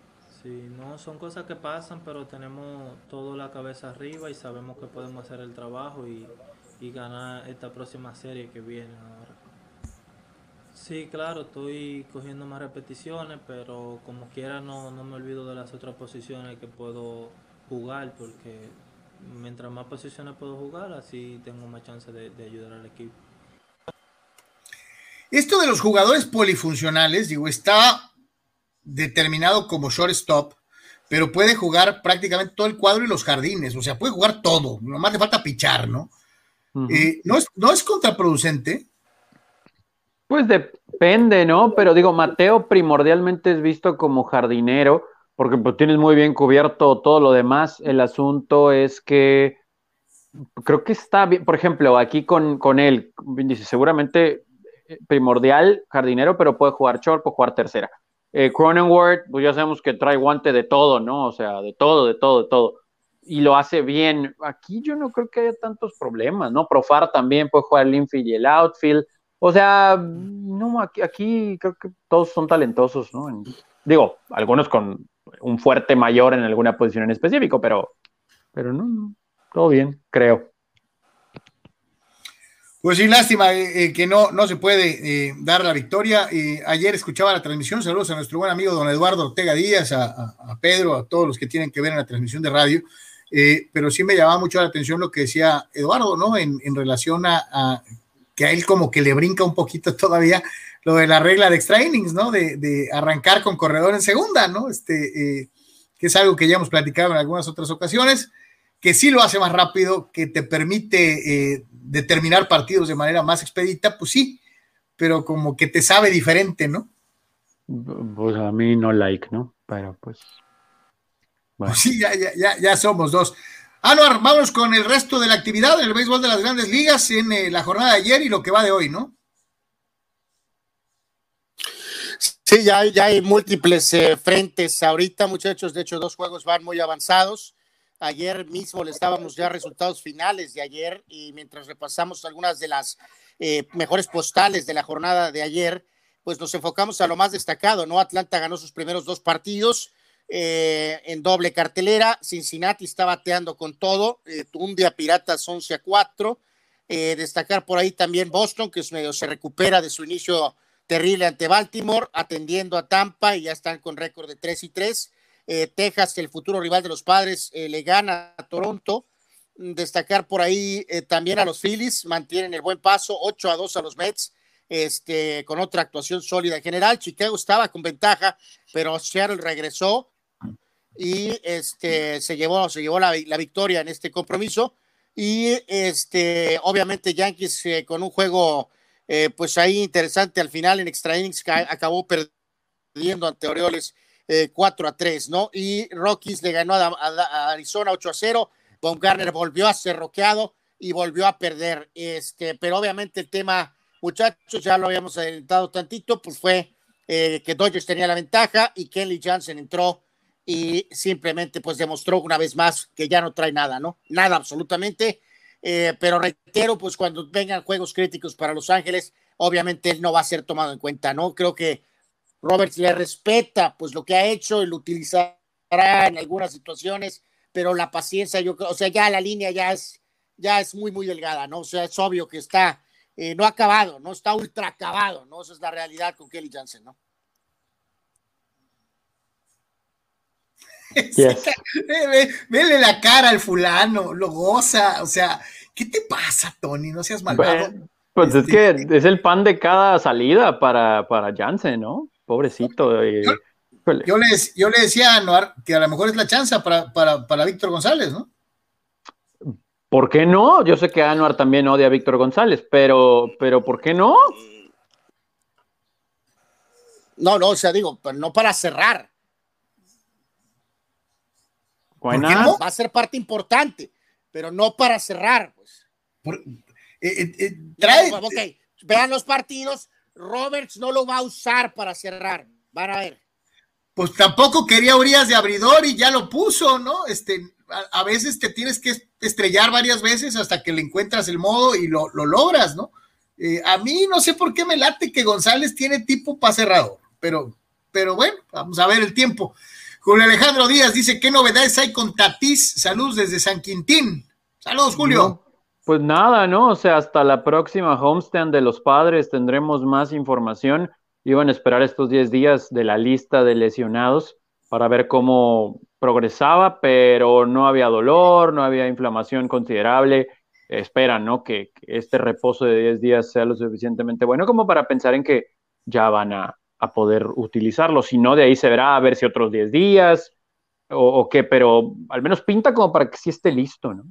Sí, no, son cosas que pasan, pero tenemos todo la cabeza arriba y sabemos que podemos hacer el trabajo y, ganar esta próxima serie que viene ahora. Sí, claro, estoy cogiendo más repeticiones, pero como quiera no, no me olvido de las otras posiciones que puedo jugar porque mientras más posiciones puedo jugar, así tengo más chance de, ayudar al equipo. Esto de los jugadores polifuncionales, digo, está determinado como shortstop, pero puede jugar prácticamente todo el cuadro y los jardines, o sea, puede jugar todo, nomás le falta pichar, ¿no? Eh, ¿no, es, ¿No es contraproducente? Pues depende, ¿no? Pero digo, Mateo primordialmente es visto como jardinero, porque pues, tienes muy bien cubierto todo lo demás. El asunto es que creo que está bien, por ejemplo, aquí con, con él, dice, seguramente eh, primordial, jardinero, pero puede jugar short, puede jugar tercera. Eh, pues ya sabemos que trae guante de todo, ¿no? O sea, de todo, de todo, de todo. Y lo hace bien. Aquí yo no creo que haya tantos problemas, ¿no? Profar también puede jugar el infield y el outfield. O sea, no, aquí, aquí creo que todos son talentosos, ¿no? digo, algunos con un fuerte mayor en alguna posición en específico, pero, pero no, todo bien, creo. Pues sí, lástima eh, eh, que no, no se puede eh, dar la victoria. ayer escuchaba la transmisión, saludos a nuestro buen amigo don Eduardo Ortega Díaz, a, Pedro, a todos los que tienen que ver en la transmisión de radio, pero sí me llamaba mucho la atención lo que decía Eduardo, ¿no? En, relación a, que a él como que le brinca un poquito todavía lo de la regla de extra innings, ¿no? De, arrancar con corredor en segunda, ¿no? Este, eh, que es algo que ya hemos platicado en algunas otras ocasiones, que sí lo hace más rápido, que te permite eh, determinar partidos de manera más expedita, pues sí, pero como que te sabe diferente, ¿no? Pues a mí no like, ¿no? Pero pues. pues sí, ya, ya, ya, somos dos. Anuar, vamos con el resto de la actividad en el béisbol de las grandes ligas en eh, la jornada de ayer y lo que va de hoy, ¿no? Sí, ya hay, ya hay múltiples eh, frentes ahorita, muchachos. De hecho, dos juegos van muy avanzados. Ayer mismo le estábamos ya resultados finales de ayer y mientras repasamos algunas de las eh, mejores postales de la jornada de ayer, pues nos enfocamos a lo más destacado, ¿no? Atlanta ganó sus primeros dos partidos eh, en doble cartelera, Cincinnati está bateando con todo, eh, Piratas 11 a 4, eh, destacar por ahí también Boston, que es medio se recupera de su inicio terrible ante Baltimore, atendiendo a Tampa y ya están con récord de 3 y 3. Eh, Texas, el futuro rival de los padres, le gana a Toronto. Destacar por ahí también a los Phillies, mantienen el buen paso, 8 a 2 a los Mets, este, con otra actuación sólida en general. Chicago estaba con ventaja, pero Seattle regresó y este, se llevó, se llevó la, la victoria en este compromiso. Y este, obviamente Yankees con un juego pues ahí interesante al final en extra innings acabó perdiendo ante Orioles eh, 4 a 3, ¿no? Y Rockies le ganó a, a, a Arizona 8 a 0. Baumgartner volvió a ser roqueado y volvió a perder. Este, pero obviamente el tema, muchachos, ya lo habíamos adelantado tantito, pues fue eh, que Dodgers tenía la ventaja y Kenley Jansen entró y simplemente pues demostró una vez más que ya no trae nada, ¿no? Nada absolutamente. Eh, pero reitero, pues cuando vengan juegos críticos para Los Ángeles, obviamente él no va a ser tomado en cuenta, ¿no? Creo que Roberts le respeta pues lo que ha hecho y lo utilizará en algunas situaciones, pero la paciencia, yo creo, o sea, ya la línea ya es, ya es muy, muy delgada, ¿no? O sea, es obvio que está, eh, no acabado, ¿no? Está ultra acabado, ¿no? Esa es la realidad con Kelly Jansen, ¿no? Yes. Vele la cara al fulano, lo goza, o sea, ¿qué te pasa, Tony? No seas malvado. Bueno, pues este... es que es el pan de cada salida para, para Jansen, ¿no? Pobrecito. Eh. Yo, yo, le, yo, le, decía a Anuar que a lo mejor es la chance para, para, para Víctor González, ¿no? ¿Por qué no? Yo sé que Anuar también odia a Víctor González, pero, pero ¿por qué no? No, no, o sea, digo, pero no para cerrar. No? Va a ser parte importante, pero no para cerrar, pues. Por, eh, eh, trae... Ok, vean los partidos, Roberts no lo va a usar para cerrar. Van a ver. Pues tampoco quería Urias de abridor y ya lo puso, ¿no? Este, a, a, veces te tienes que estrellar varias veces hasta que le encuentras el modo y lo, lo logras, ¿no? Eh, a mí no sé por qué me late que González tiene tipo para cerrador, pero, pero bueno, vamos a ver el tiempo. Julio Alejandro Díaz dice, ¿qué novedades hay con Tatís? Saludos desde San Quintín. Saludos, Julio. Pues nada, ¿no? O sea, hasta la próxima homestand de los padres tendremos más información. Iban a esperar estos 10 días de la lista de lesionados para ver cómo progresaba, pero no había dolor, no había inflamación considerable. Esperan, ¿no? Que, que este reposo de 10 días sea lo suficientemente bueno como para pensar en que ya van a, a poder utilizarlo. Si no, de ahí se verá a ver si otros 10 días o, qué, pero al menos pinta como para que sí esté listo, ¿no?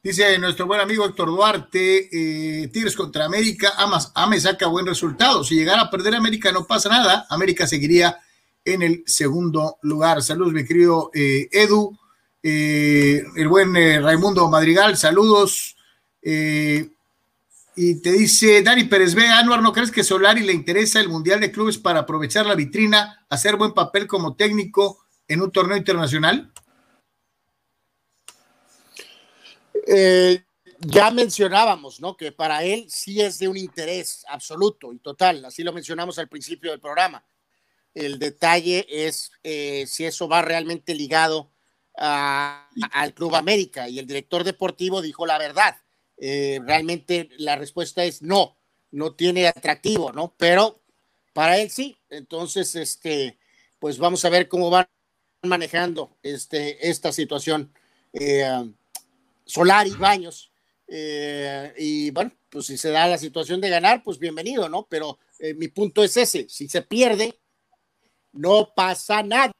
Dice nuestro buen amigo Héctor Duarte, eh, Tigres contra América, Amas, Ame saca buen resultado. Si llegara a perder América no pasa nada, América seguiría en el segundo lugar. Saludos, mi querido eh, Edu, eh, el buen Raimundo Madrigal, saludos. Y te dice Dani Pérez B, Anuar, ¿no crees que Solari le interesa el Mundial de Clubes para aprovechar la vitrina, hacer buen papel como técnico en un torneo internacional? Eh, ya mencionábamos, ¿no? Que para él sí es de un interés absoluto y total, así lo mencionamos al principio del programa. El detalle es eh, si eso va realmente ligado al Club América y el director deportivo dijo la verdad. Eh, realmente la respuesta es no, no tiene atractivo, ¿no? Pero para él sí. Entonces, este, pues vamos a ver cómo van manejando este, esta situación. Eh, Solari, Baños. Eh, y bueno, pues si se da la situación de ganar, pues bienvenido, ¿no? Pero mi punto es ese, si se pierde, no pasa nada.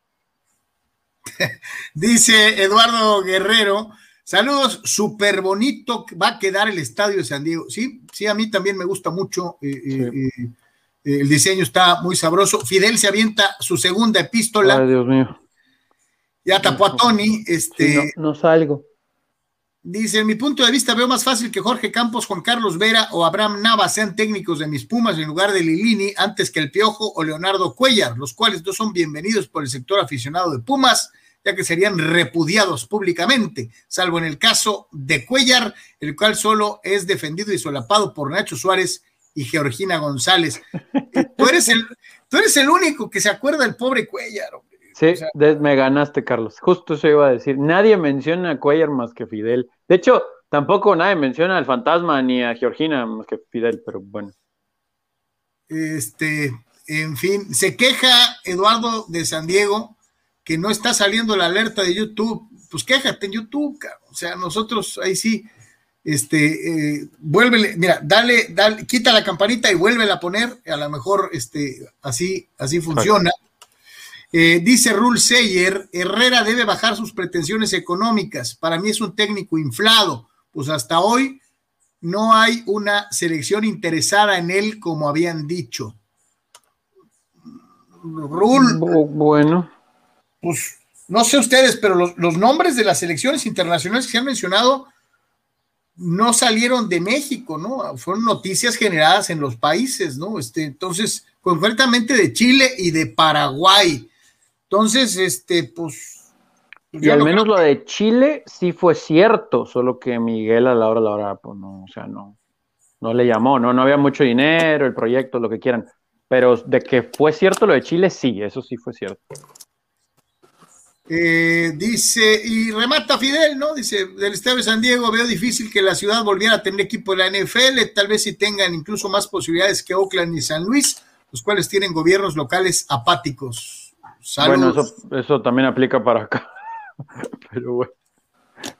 Dice Eduardo Guerrero, saludos, súper bonito va a quedar el estadio de San Diego. Sí, sí, a mí también me gusta mucho. Eh, sí. el diseño está muy sabroso. Fidel se avienta su segunda epístola. Ay, Dios mío. Ya tapó a Tony. Este, sí, no, no salgo. Dice, en mi punto de vista veo más fácil que Jorge Campos, Juan Carlos Vera o Abraham Nava sean técnicos de mis Pumas en lugar de Lilini antes que el Piojo o Leonardo Cuellar, los cuales no son bienvenidos por el sector aficionado de Pumas, ya que serían repudiados públicamente, salvo en el caso de Cuellar, el cual solo es defendido y solapado por Nacho Suárez y Georgina González. tú, eres el, tú eres el único que se acuerda del pobre Cuellar. Sí, me ganaste, Carlos. Justo eso iba a decir. Nadie menciona a Cuellar más que Fidel. De hecho, tampoco nadie menciona al fantasma ni a Georgina más que Fidel, pero bueno. Este, en fin, se queja Eduardo de San Diego que no está saliendo la alerta de YouTube. Pues quéjate en YouTube, o sea, nosotros ahí sí, este, eh, vuélvele, mira, dale, dale, quita la campanita y vuélvela a poner, a lo mejor, este, así, así funciona. Eh, dice Rule Seyer, Herrera debe bajar sus pretensiones económicas. Para mí es un técnico inflado. Pues hasta hoy no hay una selección interesada en él como habían dicho. Rule. Bueno. Pues no sé ustedes, pero los, los, nombres de las selecciones internacionales que se han mencionado no salieron de México, ¿no? Fueron noticias generadas en los países, ¿no? Este, entonces, concretamente de Chile y de Paraguay. Entonces, este, pues. pues y al menos lo de Chile sí fue cierto, solo que Miguel a la hora, a la hora, pues no, o sea, no, no le llamó, no, no había mucho dinero, el proyecto, lo que quieran. Pero de que fue cierto lo de Chile, sí, eso sí fue cierto. Eh, dice, y remata Fidel, ¿no? Dice, del Estadio de San Diego veo difícil que la ciudad volviera a tener equipo de la NFL, tal vez si tengan incluso más posibilidades que Oakland y San Luis, los cuales tienen gobiernos locales apáticos. Bueno, eso, también aplica para acá. Pero bueno.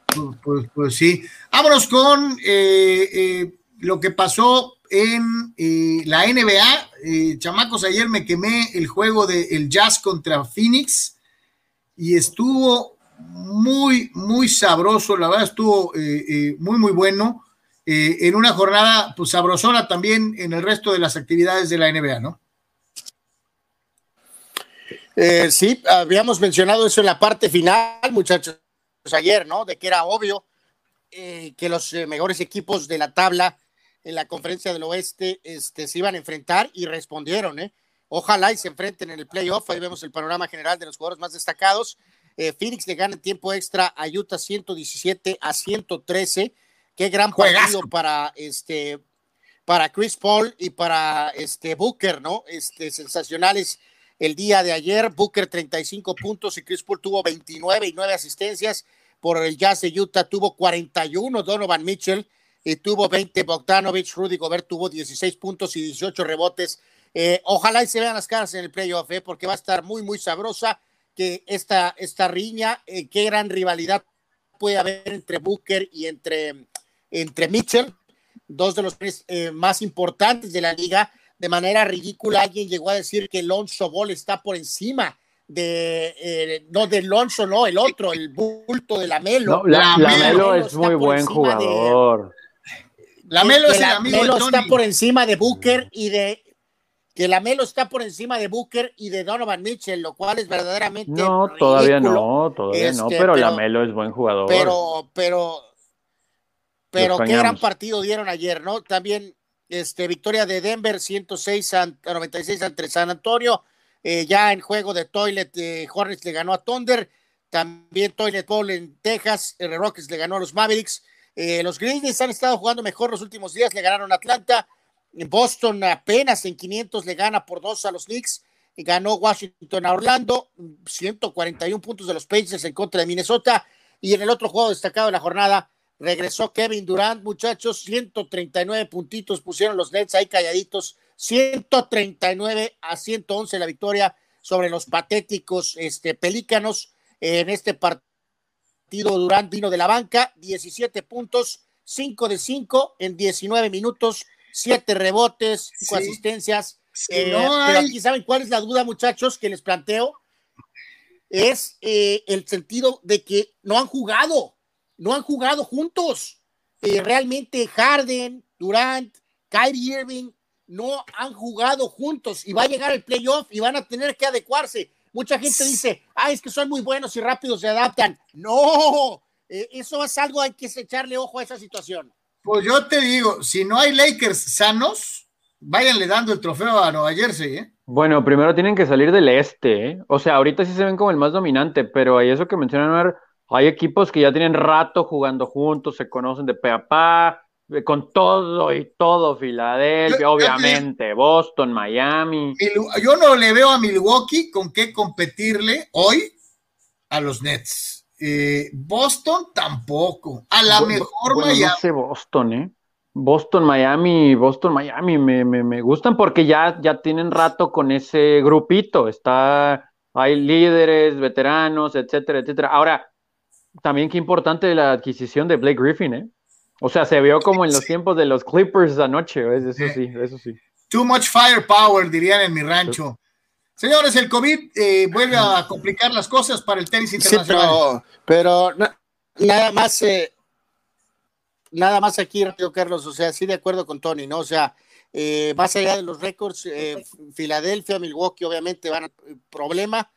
Pues, pues, pues, sí. Vámonos con eh, eh, lo que pasó en la NBA. chamacos, ayer me quemé el juego del Jazz contra Phoenix y estuvo muy, muy sabroso, la verdad estuvo eh, eh, muy, muy bueno. Eh, en una jornada pues sabrosona también en el resto de las actividades de la NBA, ¿no? sí, habíamos mencionado eso en la parte final, muchachos, ayer, ¿no? De que era obvio que los mejores equipos de la tabla en la conferencia del oeste este, se iban a enfrentar y respondieron, ¿eh? Ojalá y se enfrenten en el playoff. Ahí vemos el panorama general de los jugadores más destacados. Eh, Phoenix le gana en tiempo extra a Utah 117 a 113. Qué gran partido para este para Chris Paul y para este Booker, ¿no? Este sensacionales el día de ayer. Booker 35 puntos y Chris Paul tuvo 29 y 9 asistencias. Por el Jazz de Utah tuvo 41 Donovan Mitchell y tuvo 20 Bogdanovich. Rudy Gobert tuvo 16 puntos y 18 rebotes eh, ojalá y se vean las caras en el playoff, eh, porque va a estar muy, muy sabrosa que esta, esta riña, eh, qué gran rivalidad puede haber entre Booker y entre, entre Mitchell, dos de los más importantes de la liga. De manera ridícula, alguien llegó a decir que Lonzo Ball está por encima de, no de Lonzo, no, el otro, el bulto de la Melo. la, Melo es muy buen jugador. la Melo es el amigo Melo está por encima de Booker y de que la Melo está por encima de Booker y de Donovan Mitchell, lo cual es verdaderamente. No, todavía no, todavía no, este, pero, la Melo es buen jugador. Pero, pero, pero qué gran partido dieron ayer, ¿no? También, este, victoria de Denver, 106 a 96 ante San Antonio. Eh, ya en juego de Toilet, eh, Hornets le ganó a Thunder. También Toilet Bowl en Texas, el Rockets le ganó a los Mavericks. Eh, los Grizzlies han estado jugando mejor los últimos días, le ganaron a Atlanta. Boston apenas en 500 le gana por dos a los Knicks. Ganó Washington a Orlando, 141 puntos de los Pacers en contra de Minnesota. Y en el otro juego destacado de la jornada, regresó Kevin Durant, muchachos, 139 puntitos pusieron los Nets ahí calladitos, 139 a 111 la victoria sobre los patéticos este, Pelícanos en este partido. Durant vino de la banca, 17 puntos, 5 de 5 en 19 minutos siete rebotes, cinco asistencias. Eh, pero aquí saben cuál es la duda, muchachos, que les planteo. Es eh, el sentido de que no han jugado, no han jugado juntos. Eh, realmente Harden, Durant, Kyrie Irving no han jugado juntos y va a llegar el playoff y van a tener que adecuarse. Mucha gente dice, ah, es que son muy buenos y rápidos se adaptan. No, eso es algo, hay que echarle ojo a esa situación. Pues yo te digo, si no hay Lakers sanos, váyanle dando el trofeo a Nueva Jersey, ¿eh? Bueno, primero tienen que salir del este, ¿eh? O sea, ahorita sí se ven como el más dominante, pero hay eso que mencionan, hay equipos que ya tienen rato jugando juntos, se conocen de pe a pa, eh, con todo y todo, Filadelfia, obviamente, Boston, Miami. Yo no le veo a Milwaukee con qué competirle hoy a los Nets. Eh, Boston tampoco. A la mejor bueno, Miami. No sé Boston, ¿eh? Boston, Miami, Boston, Miami me, me, me, gustan porque ya, ya tienen rato con ese grupito. Está, hay líderes, veteranos, etcétera, etcétera. Ahora, también qué importante la adquisición de Blake Griffin, ¿eh? O sea, se vio como en los tiempos de los Clippers anoche, eso sí, eso sí. Too much firepower, dirían en mi rancho. Señores, el COVID eh, vuelve a complicar las cosas para el tenis internacional. pero, nada más, eh, nada más aquí, rápido, Carlos, o sea, sí de acuerdo con Tony, ¿no? O sea, eh, más allá de los récords, Filadelfia, Milwaukee, obviamente van a problema,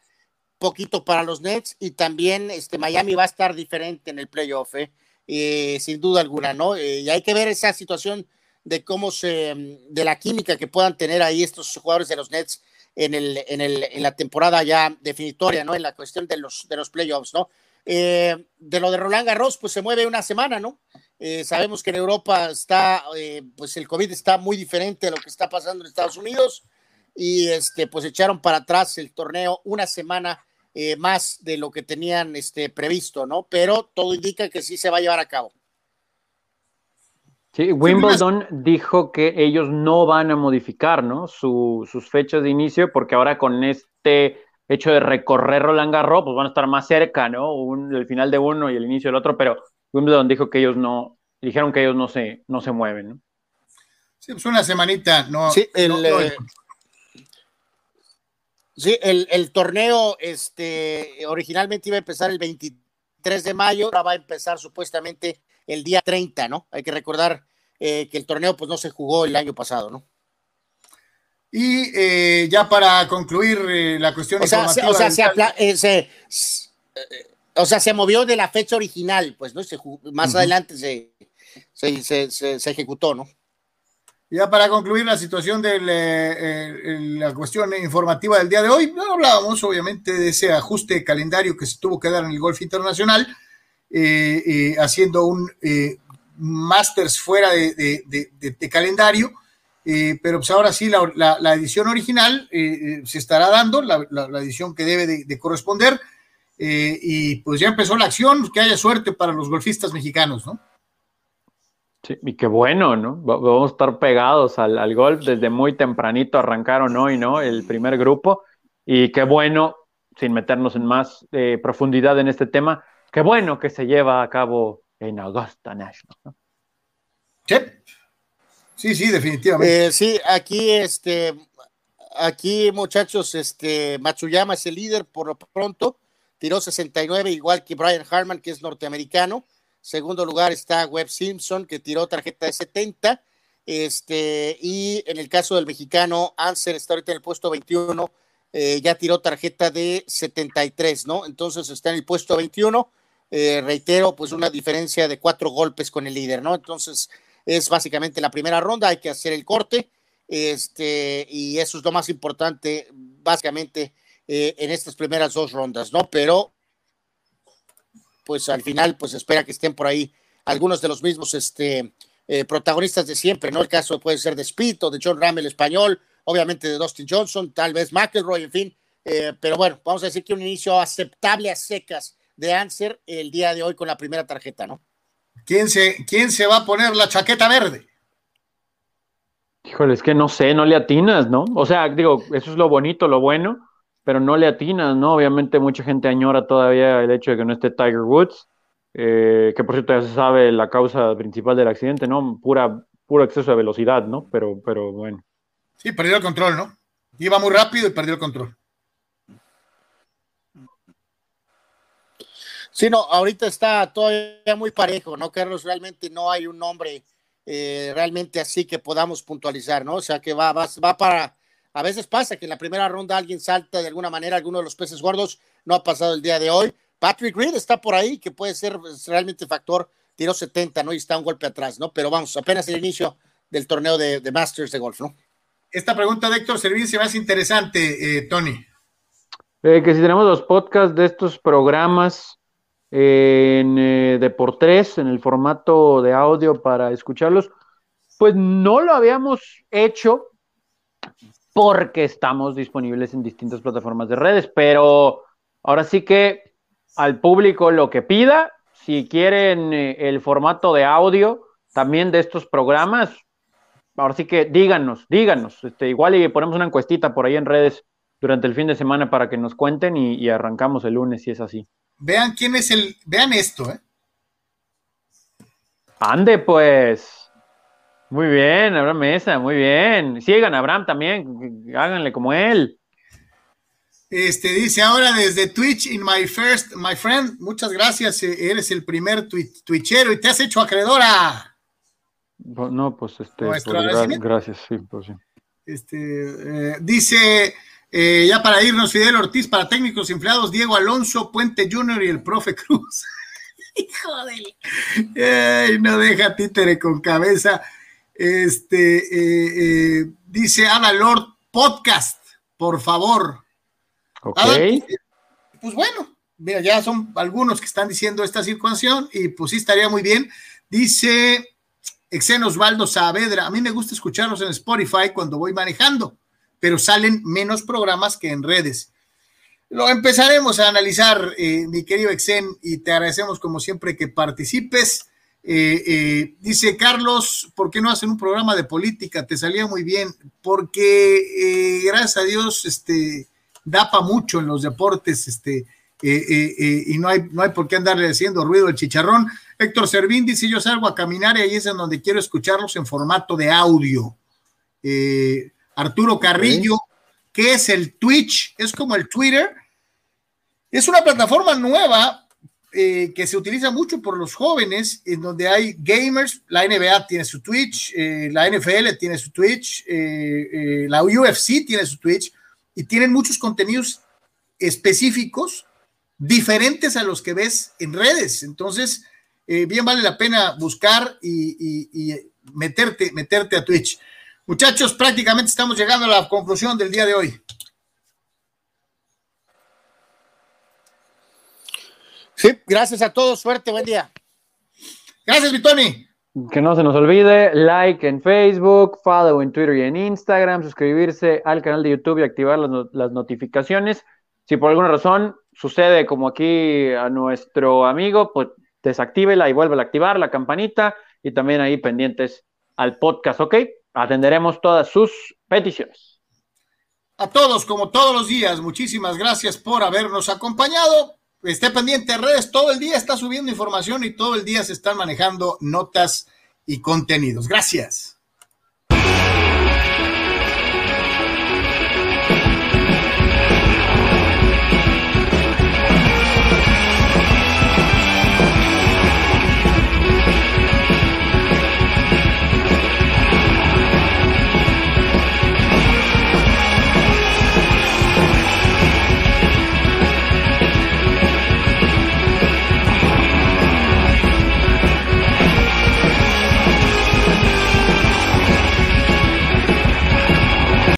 poquito para los Nets, y también este, Miami va a estar diferente en el playoff, ¿eh? Eh, sin duda alguna, ¿no? Eh, y hay que ver esa situación de cómo se, de la química que puedan tener ahí estos jugadores de los Nets en, el, en, el, en la temporada ya definitoria, ¿no? En la cuestión de los, de los playoffs, ¿no? Eh, de lo de Roland Garros, pues se mueve una semana, ¿no? sabemos que en Europa está, pues el COVID está muy diferente a lo que está pasando en Estados Unidos y este, pues echaron para atrás el torneo una semana eh, más de lo que tenían este, previsto, ¿no? Pero todo indica que sí se va a llevar a cabo. Sí, Wimbledon dijo que ellos no van a modificar, ¿no? sus fechas de inicio, porque ahora con este hecho de recorrer Roland Garros, pues van a estar más cerca, ¿no? el final de uno y el inicio del otro, pero Wimbledon dijo que ellos no, dijeron que ellos no se, no se mueven, ¿no? Sí, pues una semanita, no. Sí, el, eh, Sí, el, torneo este, originalmente iba a empezar el 23 de mayo, ahora va a empezar supuestamente el día 30, ¿no? Hay que recordar eh, que el torneo pues no se jugó el año pasado, ¿no? Y eh, ya para concluir eh, la cuestión o sea, se, o, sea, se, o sea, se movió de la fecha original, pues, ¿no? Se, más adelante se, se ejecutó, ¿no? Ya para concluir la situación de la cuestión informativa del día de hoy, hablábamos obviamente de ese ajuste calendario que se tuvo que dar en el golf internacional, eh, eh, haciendo un Masters fuera de, calendario, pero pues ahora sí la, edición original se estará dando, la, edición que debe de, corresponder, y pues ya empezó la acción, que haya suerte para los golfistas mexicanos, ¿no? Sí, y qué bueno, ¿no? Vamos a estar pegados al, golf desde muy tempranito, arrancaron hoy, ¿no? El primer grupo. Y qué bueno, sin meternos en más eh, profundidad en este tema, qué bueno que se lleva a cabo en Augusta National. ¿no? Sí, sí, sí, definitivamente. Eh, sí, aquí, este, aquí, muchachos, este, Matsuyama es el líder por lo pronto, tiró 69, igual que Brian Harman, que es norteamericano. Segundo lugar está Webb Simpson, que tiró tarjeta de 70. Este, y en el caso del mexicano, Anser está ahorita en el puesto 21, eh, ya tiró tarjeta de 73, ¿no? Entonces está en el puesto 21. Eh, reitero, pues una diferencia de cuatro golpes con el líder, ¿no? Entonces es básicamente la primera ronda, hay que hacer el corte, este, y eso es lo más importante, básicamente, eh, en estas primeras dos rondas, ¿no? Pero pues al final, pues espera que estén por ahí algunos de los mismos este, eh, protagonistas de siempre, ¿no? El caso puede ser de Spito, de John Ram, el español, obviamente de Dustin Johnson, tal vez McElroy, en fin. Eh, pero bueno, vamos a decir que un inicio aceptable a secas de Anser el día de hoy con la primera tarjeta, ¿no? ¿Quién se, quién se va a poner la chaqueta verde? Híjole, es que no sé, no le atinas, ¿no? O sea, digo, eso es lo bonito, lo bueno, pero no le atinas, ¿no? Obviamente mucha gente añora todavía el hecho de que no esté Tiger Woods, eh, que por cierto ya se sabe la causa principal del accidente, ¿no? Pura, puro exceso de velocidad, ¿no? Pero, pero bueno. Sí, perdió el control, ¿no? Iba muy rápido y perdió el control. Sí, no, ahorita está todavía muy parejo, ¿no, Carlos? Realmente no hay un nombre eh, realmente así que podamos puntualizar, ¿no? O sea, que va, va, va para a veces pasa que en la primera ronda alguien salta de alguna manera, alguno de los peces gordos no ha pasado el día de hoy. Patrick Reed está por ahí, que puede ser pues, realmente factor, tiró 70, ¿no? Y está un golpe atrás, ¿no? Pero vamos, apenas el inicio del torneo de, Masters de golf, ¿no? Esta pregunta de Héctor Servín se más interesante, eh, Tony. Eh, que si tenemos los podcasts de estos programas, en eh, Deportes, en el formato de audio para escucharlos, pues no lo habíamos hecho porque estamos disponibles en distintas plataformas de redes, pero ahora sí que al público lo que pida, si quieren eh, el formato de audio también de estos programas, ahora sí que díganos, díganos, este, igual y ponemos una encuestita por ahí en redes durante el fin de semana para que nos cuenten y, arrancamos el lunes si es así. Vean quién es el, vean esto, ¿eh? Ande pues. Muy bien, Abraham Mesa, muy bien. Sigan Abraham también, háganle como él. Este dice ahora desde Twitch in my first, my friend, muchas gracias, eh, eres el primer twitchero y te has hecho acreedora. No, pues este, pues, gracias, sí, pues sí. Este, eh, dice, eh, ya para irnos, Fidel Ortiz, para técnicos empleados, Diego Alonso, Puente Junior y el profe Cruz. Hijo de... no deja títere con cabeza. Este, dice Ana Lord, podcast, por favor. Ok. pues bueno, mira, ya son algunos que están diciendo esta circunstancia y pues sí estaría muy bien. Dice Exen Osvaldo Saavedra, a mí me gusta escucharlos en Spotify cuando voy manejando, pero salen menos programas que en redes. Lo empezaremos a analizar, eh, mi querido Exen, y te agradecemos como siempre que participes. Eh, eh, dice Carlos, ¿por qué no hacen un programa de política? Te salía muy bien, porque gracias a Dios, este, da para mucho en los deportes, este, y no hay, no hay por qué andarle haciendo ruido el chicharrón. Héctor Servín dice, yo salgo a caminar y ahí es en donde quiero escucharlos en formato de audio. Arturo Carrillo, ¿qué es el Twitch? Es como el Twitter. Es una plataforma nueva eh, que se utiliza mucho por los jóvenes, en donde hay gamers, la NBA tiene su Twitch, eh, la NFL tiene su Twitch, la UFC tiene su Twitch, y tienen muchos contenidos específicos diferentes a los que ves en redes. Entonces, eh, bien vale la pena buscar y, meterte, meterte a Twitch. Muchachos, prácticamente estamos llegando a la conclusión del día de hoy. Sí, gracias a todos, suerte, buen día. Gracias, Vitoni. Que no se nos olvide, like en Facebook, follow en Twitter y en Instagram, suscribirse al canal de YouTube y activar las, las notificaciones. Si por alguna razón sucede como aquí a nuestro amigo, pues desactívela y vuelve a activar la campanita y también ahí pendientes al podcast, ¿ok? Atenderemos todas sus peticiones. A todos, como todos los días, muchísimas gracias por habernos acompañado. Esté pendiente de redes, todo el día está subiendo información y todo el día se están manejando notas y contenidos. Gracias.